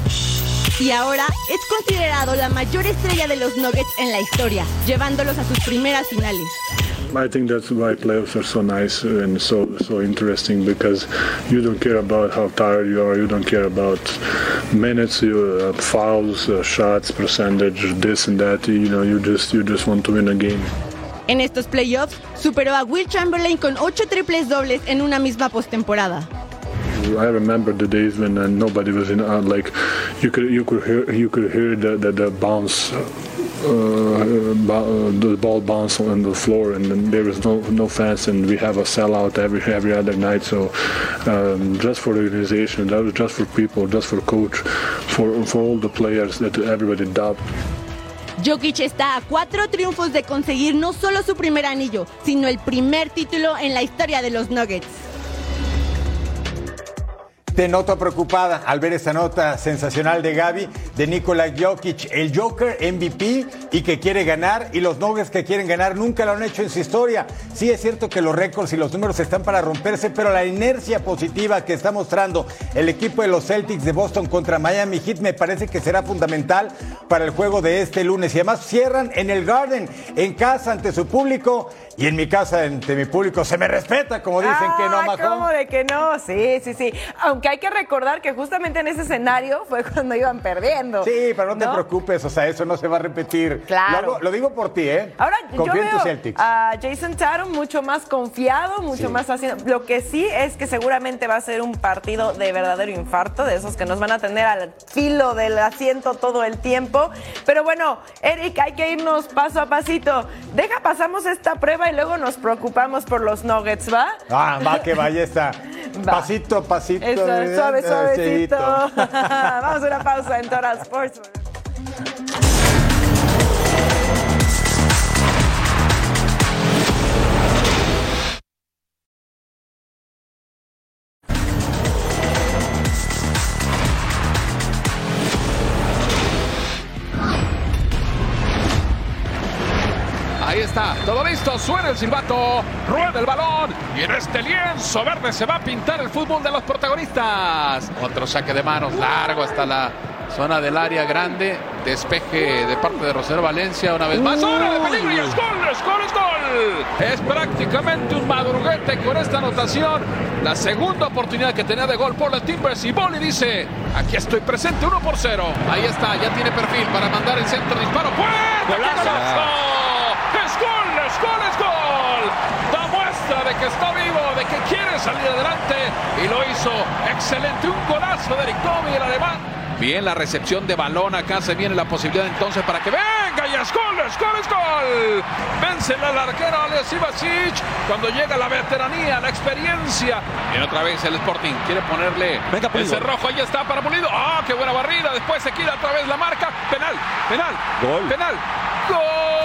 Y ahora es considerado la mayor estrella de los Nuggets en la historia, llevándolos a sus primeras finales. I think that's why playoffs are so nice and so so interesting because you don't care about how tired you are, you don't care about minutes, you, uh, fouls, uh, shots, percentage, this and that. You know, you just you just want to win a game. En estos playoffs superó a Will Chamberlain con 8 triples dobles en una misma postemporada. I remember the days when uh, nobody was in. Uh, like you could you could hear you could hear the the, bounce. Uh, the ball bounce on the floor, and there was no no fans, and we have a sellout every every other night. So um, just for the organization, that was just for people, just for coach, for for all the players that everybody dubbed. Jokic está a cuatro triunfos de conseguir no solo su primer anillo, sino el primer título en la historia de los Nuggets. Te noto preocupada al ver esta nota sensacional de Gaby, de Nikola Jokic, el Joker MVP y que quiere ganar, y los Nuggets que quieren ganar nunca lo han hecho en su historia. Sí es cierto que los récords y los números están para romperse, pero la inercia positiva que está mostrando el equipo de los Celtics de Boston contra Miami Heat me parece que será fundamental para el juego de este lunes. Y además cierran en el Garden, en casa, ante su público. Y en mi casa, ante mi público, se me respeta, como dicen que no, Ah, Majón. ¿Cómo de que no? Sí, sí, sí. Aunque hay que recordar que justamente en ese escenario fue cuando iban perdiendo. Sí, pero no te preocupes, o sea, eso no se va a repetir. Claro. Lo, hago- lo digo por ti, ¿eh? Ahora Confío yo en veo tus Celtics. a Jason Tatum mucho más confiado, mucho Sí. más haciendo. Lo que sí es que seguramente va a ser un partido de verdadero infarto, de esos que nos van a tener al filo del asiento todo el tiempo. Pero bueno, Eric, hay que irnos paso a pasito. Deja, pasamos esta prueba y luego nos preocupamos por los Nuggets, ¿va? Ah, va que vaya está. Va. Pasito, pasito. Eso, suave, suavecito. Vamos a una pausa en Total Sports. Suena el silbato, rueda el balón y en este lienzo verde se va a pintar el fútbol de los protagonistas. Otro saque de manos largo hasta la zona del área grande, despeje de parte de Rosero Valencia una vez más. ¡Hora de peligro y es gol, es gol, es gol! Es prácticamente un madruguete con esta anotación. La segunda oportunidad que tenía de gol por los Timbers y Boli dice, aquí estoy presente, 1 por 0. Ahí está, ya tiene perfil para mandar el centro, disparo. ¡Fuerte! Golazo. ¡Golazo! ¡Es gol, es gol, es gol! Da muestra de que está vivo, de que quiere salir adelante y lo hizo. Excelente, un golazo de Eric Domi, el alemán. Bien la recepción de balón, acá se viene la posibilidad entonces para que venga y es gol, es gol, es gol. Vence el arquero Alex Ivasic cuando llega la veteranía, la experiencia. Y otra vez el Sporting quiere ponerle Venga, el cerrojo, ahí está para Pulido. ¡Ah, qué buena barrida! Después se quita otra vez la marca. Penal, penal, Gol. penal. ¡Gol!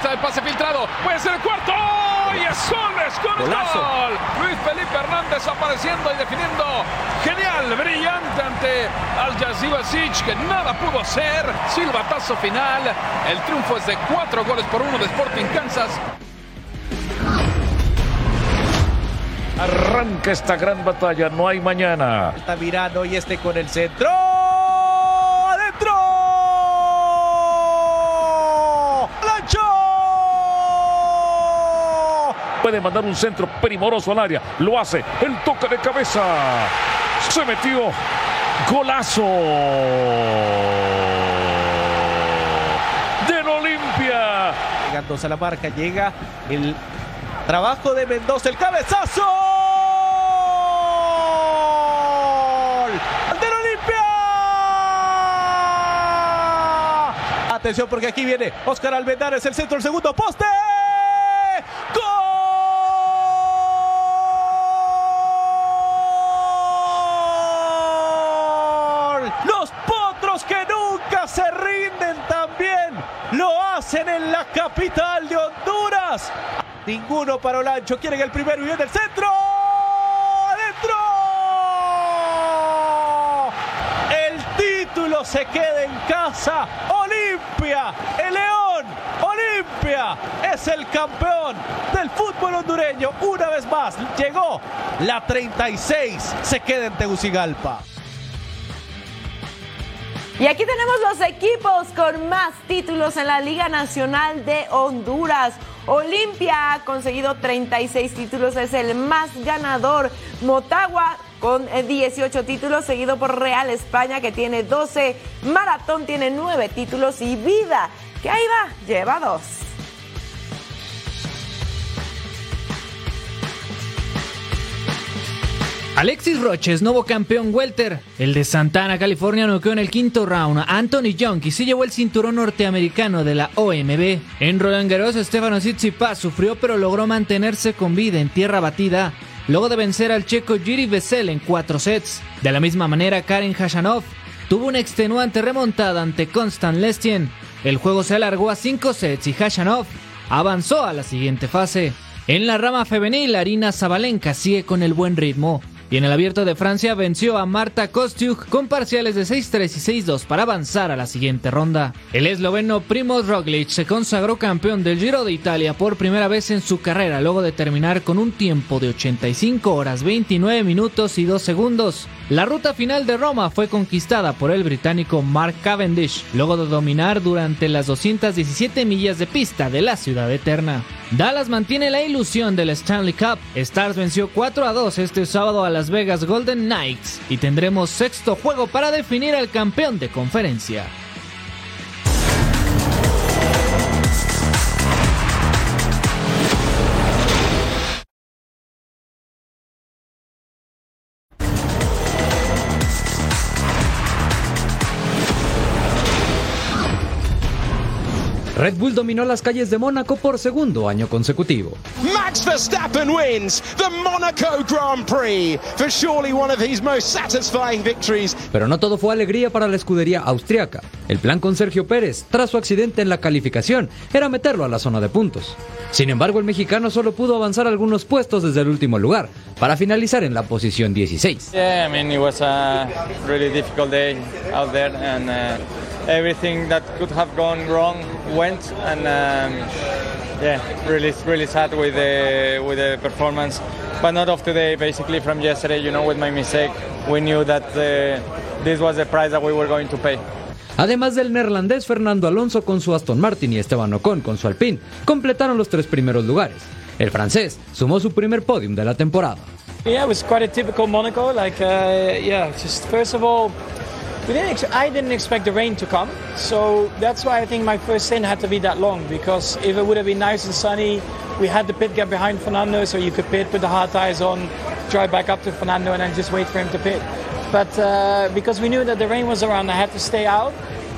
Está el pase filtrado. Puede ser el cuarto. Y es con el gol. Luis Felipe Hernández apareciendo y definiendo. Genial, brillante ante Al Jaziba que nada pudo hacer. Silbatazo final. El triunfo es de cuatro goles por uno de Sporting Kansas. Arranca esta gran batalla, no hay mañana. Está mirando y este con el centro. Puede mandar un centro primoroso al área. Lo hace. El toque de cabeza. Se metió. Golazo. Del Olimpia. Llegándose a la marca, llega el trabajo de Mendoza, el cabezazo. ¡Del Olimpia! Atención porque aquí viene Oscar Almendares, el centro, el segundo poste. Ninguno para Olancho. Quieren el primero y viene el centro. ¡Adentro! El título se queda en casa. Olimpia, el León. Olimpia es el campeón del fútbol hondureño. Una vez más, llegó la 36. Se queda en Tegucigalpa. Y aquí tenemos los equipos con más títulos en la Liga Nacional de Honduras. Olimpia ha conseguido 36 títulos, es el más ganador. Motagua con 18 títulos, seguido por Real España que tiene 12. Maratón tiene 9 títulos y Vida, que ahí va, lleva 2. Alexis Roches, nuevo campeón welter. El de Santana, California, noqueó en el quinto round a Anthony Young y se llevó el cinturón norteamericano de la OMB. En Roland Garros, Estefano Tsitsipas sufrió pero logró mantenerse con vida en tierra batida luego de vencer al checo Jiri Vesel en cuatro sets. De la misma manera, Karen Hashanov tuvo una extenuante remontada ante Constant Lestien. El juego se alargó a cinco sets y Hashanov avanzó a la siguiente fase. En la rama femenil, Arina Zabalenka sigue con el buen ritmo. Y en el abierto de Francia venció a Marta Kostiuk con parciales de 6-3 y 6-2 para avanzar a la siguiente ronda. El esloveno Primoz Roglic se consagró campeón del Giro de Italia por primera vez en su carrera luego de terminar con un tiempo de 85 horas 29 minutos y 2 segundos. La ruta final de Roma fue conquistada por el británico Mark Cavendish luego de dominar durante las 217 millas de pista de la ciudad eterna. Dallas mantiene la ilusión del Stanley Cup. Stars venció 4 a 2 este sábado a Las Vegas Golden Knights y tendremos sexto juego para definir al campeón de conferencia. Red Bull dominó las calles de Mónaco por segundo año consecutivo. Max Verstappen wins the Monaco Grand Prix for surely one of his most satisfying victories. Pero no todo fue alegría para la escudería austriaca. El plan con Sergio Pérez, tras su accidente en la calificación, era meterlo a la zona de puntos. Sin embargo, el mexicano solo pudo avanzar algunos puestos desde el último lugar, para finalizar en la posición 16. Yeah, I mean, it was a really difficult day out there and uh, everything that could have gone wrong went and um, yeah, really really sad with the with the performance, but not of today. Basically, from yesterday, you know, with my mistake, we knew that uh, this was the price that we were going to pay. Además del neerlandés Fernando Alonso con su Aston Martin y Esteban Ocon con su Alpine, completaron los tres primeros lugares. El francés sumó su primer podium de la temporada. Yeah, it was quite a typical Monaco. Like, uh, yeah, just first of all, we didn't ex- I didn't expect the rain to come, so that's why I think my first stint had to be that long. Because if it would have been nice and sunny, we had the pit gap behind Fernando, so you could pit, put the hard tires on, drive back up to Fernando, and then just wait for him to pit. But uh, because we knew that the rain was around, I had to stay out,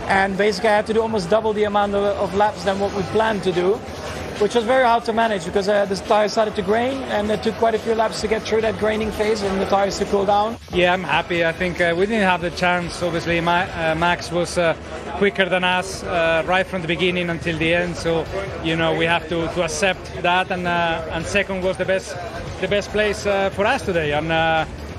and basically I had to do almost double the amount of, of laps than what we planned to do. Which was very hard to manage because uh, the tires started to grain and it took quite a few laps to get through that graining phase and the tires to cool down. Yeah, I'm happy. I think uh, we didn't have the chance. Obviously, uh, Max was uh, quicker than us uh, right from the beginning until the end. So, you know, we have to, to accept that. And uh, and second was the best the best place for us today. And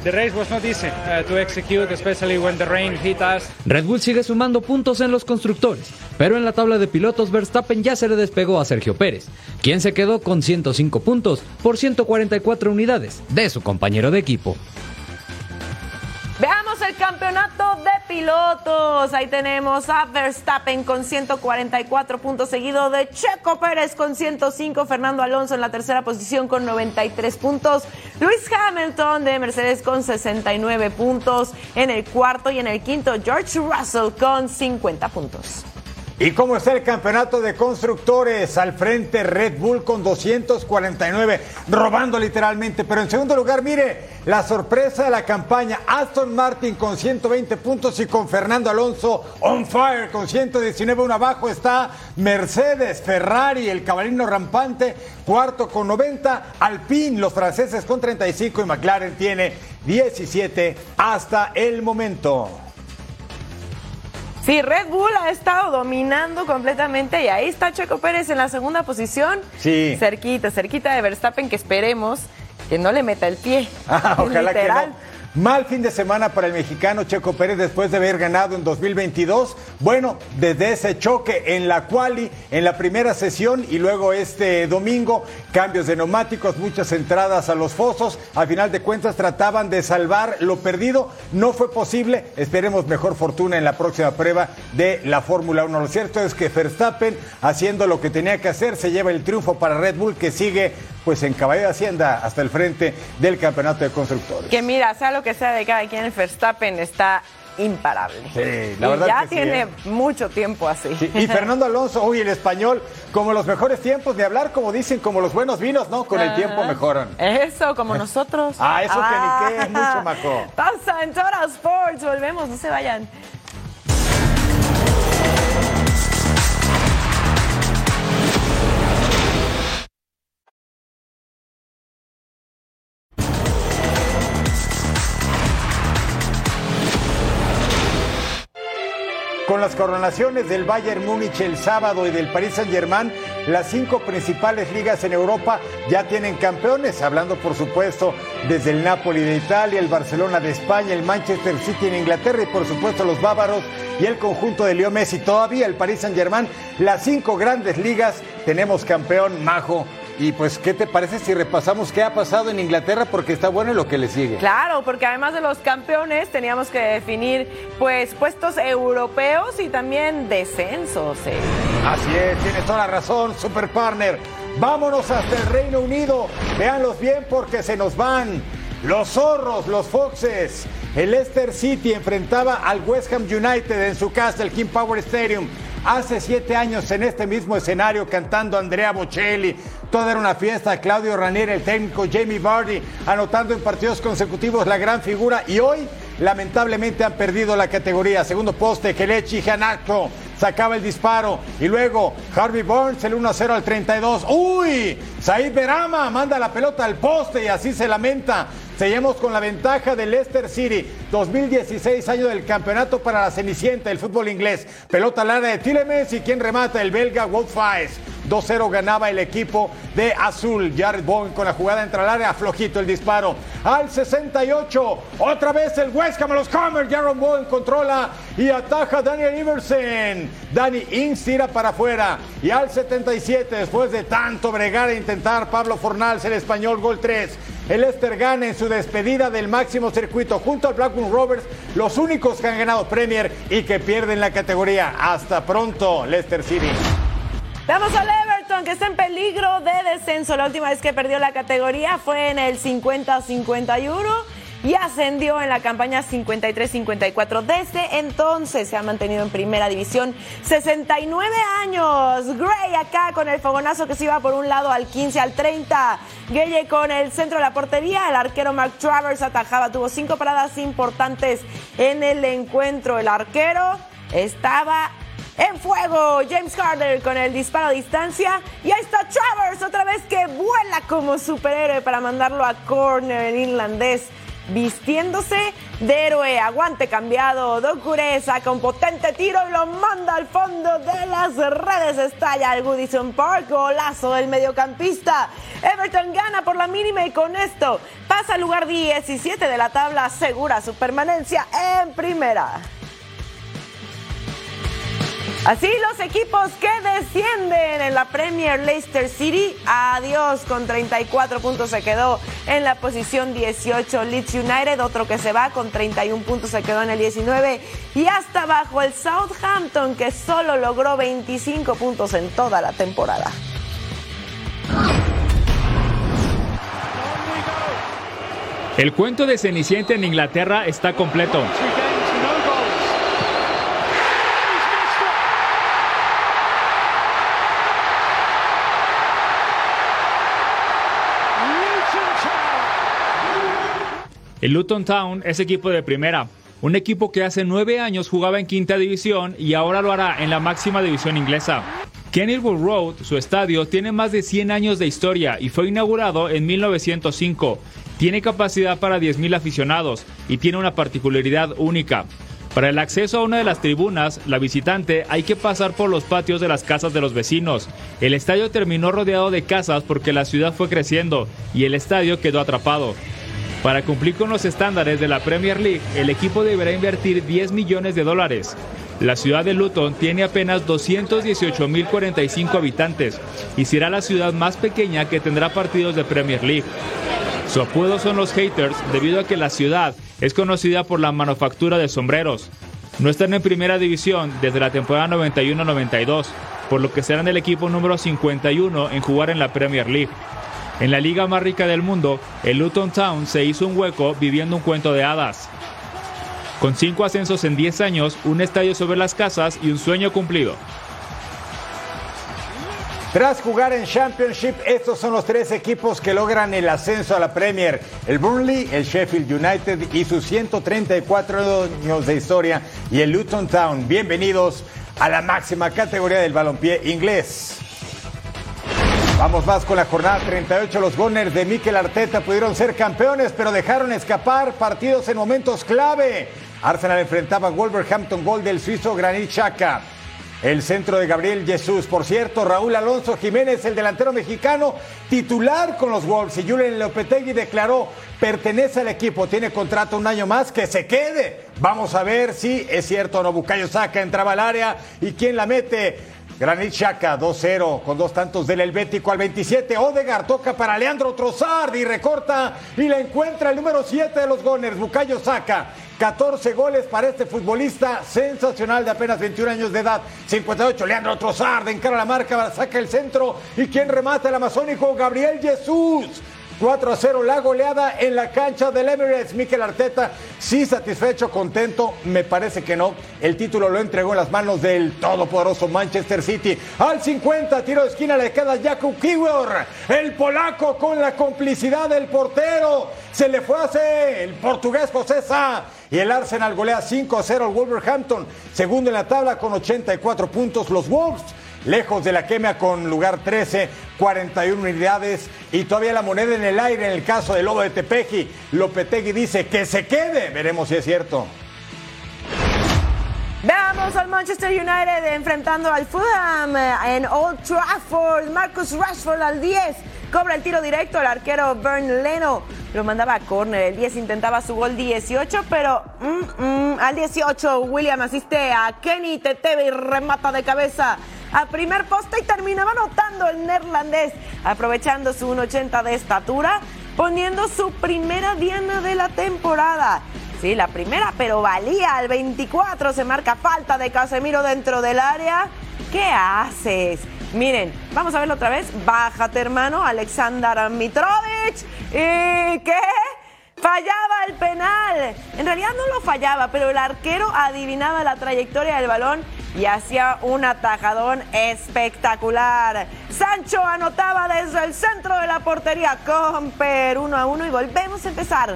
the race was not easy to execute, especially when the rain hit us. Red Bull sigue sumando puntos en los constructores, pero en la tabla de pilotos Verstappen ya se le despegó a Sergio Pérez, quien se quedó con 105 puntos por 144 unidades de su compañero de equipo. El campeonato de pilotos. Ahí tenemos a Verstappen con 144 puntos, seguido de Checo Pérez con 105, Fernando Alonso en la tercera posición con 93 puntos, Luis Hamilton de Mercedes con 69 puntos en el cuarto y en el quinto George Russell con 50 puntos. ¿Y cómo está el campeonato de constructores? Al frente Red Bull con 249, robando literalmente. Pero en segundo lugar, mire, la sorpresa de la campaña, Aston Martin con 120 puntos y con Fernando Alonso on fire con 119. Un abajo está Mercedes, Ferrari, el caballino rampante, cuarto con 90, Alpine, los franceses con 35 y McLaren tiene 17 hasta el momento. Sí, Red Bull ha estado dominando completamente y ahí está Checo Pérez en la segunda posición. Sí. Cerquita, cerquita de Verstappen que esperemos que no le meta el pie. Ah, ojalá Literal. que no. Mal fin de semana para el mexicano Checo Pérez después de haber ganado en 2022. Bueno, desde ese choque en la quali, en la primera sesión y luego este domingo, cambios de neumáticos, muchas entradas a los fosos. A final de cuentas trataban de salvar lo perdido. No fue posible. Esperemos mejor fortuna en la próxima prueba de la Fórmula 1. Lo cierto es que Verstappen, haciendo lo que tenía que hacer, se lleva el triunfo para Red Bull que sigue pues en caballo de Hacienda hasta el frente del campeonato de constructores. Que mira, sea lo que sea de cada quien, el Verstappen está imparable. Sí, la y verdad ya que sí, tiene ¿eh? mucho tiempo así. Sí, y Fernando Alonso, uy, el español, como los mejores tiempos de hablar, como dicen, como los buenos vinos, ¿no? Con el Ajá. tiempo mejoran. Eso, como nosotros. Ah, eso que ni qué, mucho mejor. Pausa en Total Sports, volvemos, no se vayan. Las coronaciones del Bayern Múnich el sábado y del Paris Saint-Germain, las cinco principales ligas en Europa ya tienen campeones, hablando por supuesto desde el Napoli de Italia, el Barcelona de España, el Manchester City en Inglaterra y por supuesto los bávaros y el conjunto de Leo Messi. Todavía el Paris Saint-Germain, las cinco grandes ligas tenemos campeón majo. Y pues, ¿qué te parece si repasamos qué ha pasado en Inglaterra? Porque está bueno lo que le sigue. Claro, porque además de los campeones teníamos que definir pues puestos europeos y también descensos. ¿eh? Así es, tienes toda la razón, Super Partner. Vámonos hasta el Reino Unido. Véanlos bien porque se nos van. Los zorros, los foxes. El Leicester City enfrentaba al West Ham United en su casa, el King Power Stadium. Hace siete años en este mismo escenario cantando Andrea Bocelli. Toda era una fiesta. Claudio Ranieri, el técnico Jamie Vardy, anotando en partidos consecutivos la gran figura. Y hoy, lamentablemente, han perdido la categoría. Segundo poste, Kelechi Hanako sacaba el disparo. Y luego Harvey Burns, el 1 0 al 32. ¡Uy! Said Berama manda la pelota al poste y así se lamenta. Seguimos con la ventaja del Leicester City. 2016 año del campeonato para la Cenicienta del fútbol inglés. Pelota al área de Tilemens y quien remata el belga Wout Faes. 2-0 ganaba el equipo de Azul. Jared Bowen con la jugada entra al área, flojito el disparo. Al 68, otra vez el West Ham los Comers. Jared Bowen controla y ataja a Daniel Iversen. Danny Ings tira para afuera. Y al 77, después de tanto bregar e intentar, Pablo Fornals, el español, gol 3. El Leicester gana en su despedida del máximo circuito junto al Blackburn Rovers, los únicos que han ganado Premier y que pierden la categoría. Hasta pronto, Leicester City. Damos al Everton que está en peligro de descenso. La última vez que perdió la categoría fue en el 50-51 y ascendió en la campaña 53-54. Desde entonces se ha mantenido en primera división 69 años. Gray acá con el fogonazo que se iba por un lado al 15 al 30. Gueye con el centro de la portería. El arquero Mark Travers atajaba. Tuvo cinco paradas importantes en el encuentro. El arquero estaba En fuego, James Carter con el disparo a distancia. Y ahí está Travers, otra vez que vuela como superhéroe para mandarlo a corner en irlandés vistiéndose de héroe. Aguante cambiado. Docure saca un potente tiro y lo manda al fondo de las redes. Estalla el Goodison Park. Golazo del mediocampista. Everton gana por la mínima y con esto pasa al lugar 17 de la tabla. Asegura su permanencia en primera. Así los equipos que descienden en la Premier Leicester City, adiós con 34 puntos se quedó en la posición 18 Leeds United, otro que se va con 31 puntos se quedó en el 19 y hasta abajo el Southampton que solo logró 25 puntos en toda la temporada. El cuento de Cenicienta en Inglaterra está completo. El Luton Town es equipo de primera, un equipo que hace nueve años jugaba en quinta división y ahora lo hará en la máxima división inglesa. Kenilworth Road, su estadio, tiene más de 100 años de historia y fue inaugurado en 1905. Tiene capacidad para 10.000 aficionados y tiene una particularidad única. Para el acceso a una de las tribunas, la visitante hay que pasar por los patios de las casas de los vecinos. El estadio terminó rodeado de casas porque la ciudad fue creciendo y el estadio quedó atrapado. Para cumplir con los estándares de la Premier League, el equipo deberá invertir 10 millones de dólares. La ciudad de Luton tiene apenas 218.045 habitantes y será la ciudad más pequeña que tendrá partidos de Premier League. Su apodo son los haters debido a que la ciudad es conocida por la manufactura de sombreros. No están en primera división desde la temporada 91-92, por lo que serán el equipo número 51 en jugar en la Premier League. En la liga más rica del mundo, el Luton Town se hizo un hueco viviendo un cuento de hadas. Con cinco ascensos en 10 años, un estadio sobre las casas y un sueño cumplido. Tras jugar en Championship, estos son los tres equipos que logran el ascenso a la Premier. El Burnley, el Sheffield United y sus 134 años de historia y el Luton Town. Bienvenidos a la máxima categoría del balompié inglés. Vamos más con la jornada 38. Los Gunners de Mikel Arteta pudieron ser campeones, pero dejaron escapar partidos en momentos clave. Arsenal enfrentaba a Wolverhampton Gol del suizo Granit Xhaka. El centro de Gabriel Jesús. Por cierto, Raúl Alonso Jiménez, el delantero mexicano, titular con los Wolves. Y Julian Lopetegui declaró, pertenece al equipo, tiene contrato un año más, que se quede. Vamos a ver si es cierto o no. Bucayo saca, entraba al área y quién la mete. Granit Xhaka 2-0 con dos tantos del Helvético al 27. Odegar toca para Leandro Trossard y recorta y la encuentra el número 7 de los Gunners, Bucayo saca. 14 goles para este futbolista sensacional de apenas 21 años de edad. 58, Leandro Trossard encara la marca, saca el centro y quien remata el amazónico, Gabriel Jesús. 4 a 0 la goleada en la cancha del Emirates. Mikel Arteta, sí satisfecho, contento, me parece que no. El título lo entregó en las manos del todopoderoso Manchester City. Al 50, tiro de esquina le queda Jakub Kiwior, el polaco con la complicidad del portero. Se le fue a hacer el portugués José Sá. Y el Arsenal golea 5 a 0 al Wolverhampton. Segundo en la tabla con 84 puntos. Los Wolves lejos de la quema con lugar 13, 41 unidades y todavía la moneda en el aire en el caso del Lobo de Tepeji. Lopetegui dice que se quede, veremos si es cierto. Veamos al Manchester United enfrentando al Fulham en Old Trafford. Marcus Rashford al 10. Cobra el tiro directo al arquero Bern Leno. Lo mandaba a córner. El 10 intentaba su gol 18, pero mm, mm, al 18 William asiste a Kenny Tetebe y remata de cabeza a primer poste y terminaba anotando el neerlandés, aprovechando su 1,80 de estatura, poniendo su primera diana de la temporada. Sí, la primera, pero valía al 24. Se marca falta de Casemiro dentro del área. ¿Qué haces? Miren, vamos a verlo otra vez. Bájate, hermano. Alexander Mitrovic. ¿Y qué? Fallaba el penal. En realidad no lo fallaba, pero el arquero adivinaba la trayectoria del balón y hacía un atajadón espectacular. Sancho anotaba desde el centro de la portería. Comper uno a uno y volvemos a empezar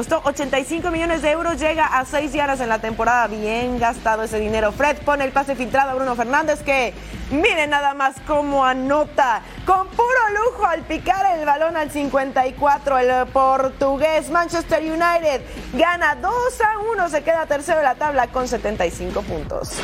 costó 85 millones de euros, llega a 6 yardas en la temporada. Bien gastado ese dinero. Fred pone el pase filtrado a Bruno Fernández que miren nada más cómo anota. Con puro lujo al picar el balón al 54. El portugués Manchester United gana 2 a 1. Se queda tercero en la tabla con 75 puntos.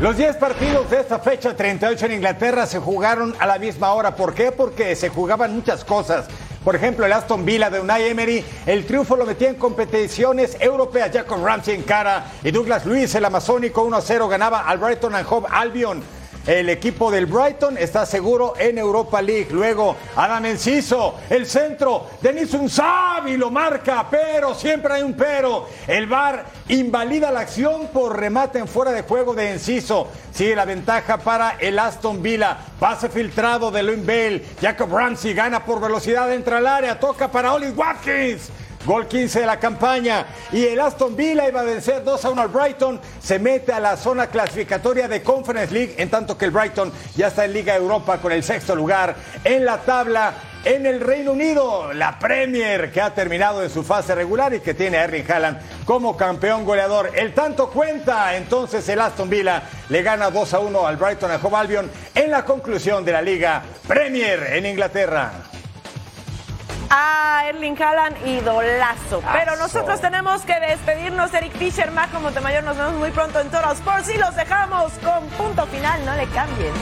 Los 10 partidos de esta fecha 38 en Inglaterra se jugaron a la misma hora. ¿Por qué? Porque se jugaban muchas cosas. Por ejemplo, el Aston Villa de Unai Emery, el triunfo lo metía en competiciones europeas. Jacob Ramsey en cara y Douglas Luis, el amazónico 1-0, ganaba al Brighton and Hove Albion. El equipo del Brighton está seguro en Europa League. Luego, Adam Enciso, el centro. Denis Unsabi lo marca, pero siempre hay un pero. El VAR invalida la acción por remate en fuera de juego de Enciso. Sigue la ventaja para el Aston Villa. Pase filtrado de Luin Bale. Jacob Ramsey gana por velocidad, entra al área, toca para Oli Watkins. Gol 15 de la campaña. Y el Aston Villa iba a vencer 2 a 1 al Brighton. Se mete a la zona clasificatoria de Conference League, en tanto que el Brighton ya está en Liga Europa con el sexto lugar en la tabla. En el Reino Unido, la Premier que ha terminado en su fase regular y que tiene a Erling Haaland como campeón goleador. El tanto cuenta, entonces el Aston Villa le gana 2 a 1 al Brighton a Hove Albion en la conclusión de la Liga Premier en Inglaterra a Erling Haaland, idolazo. Pero nosotros tenemos que despedirnos. Eric Fisher, Majo Montemayor, nos vemos muy pronto en Toro Sports y los dejamos con punto final. No le cambien.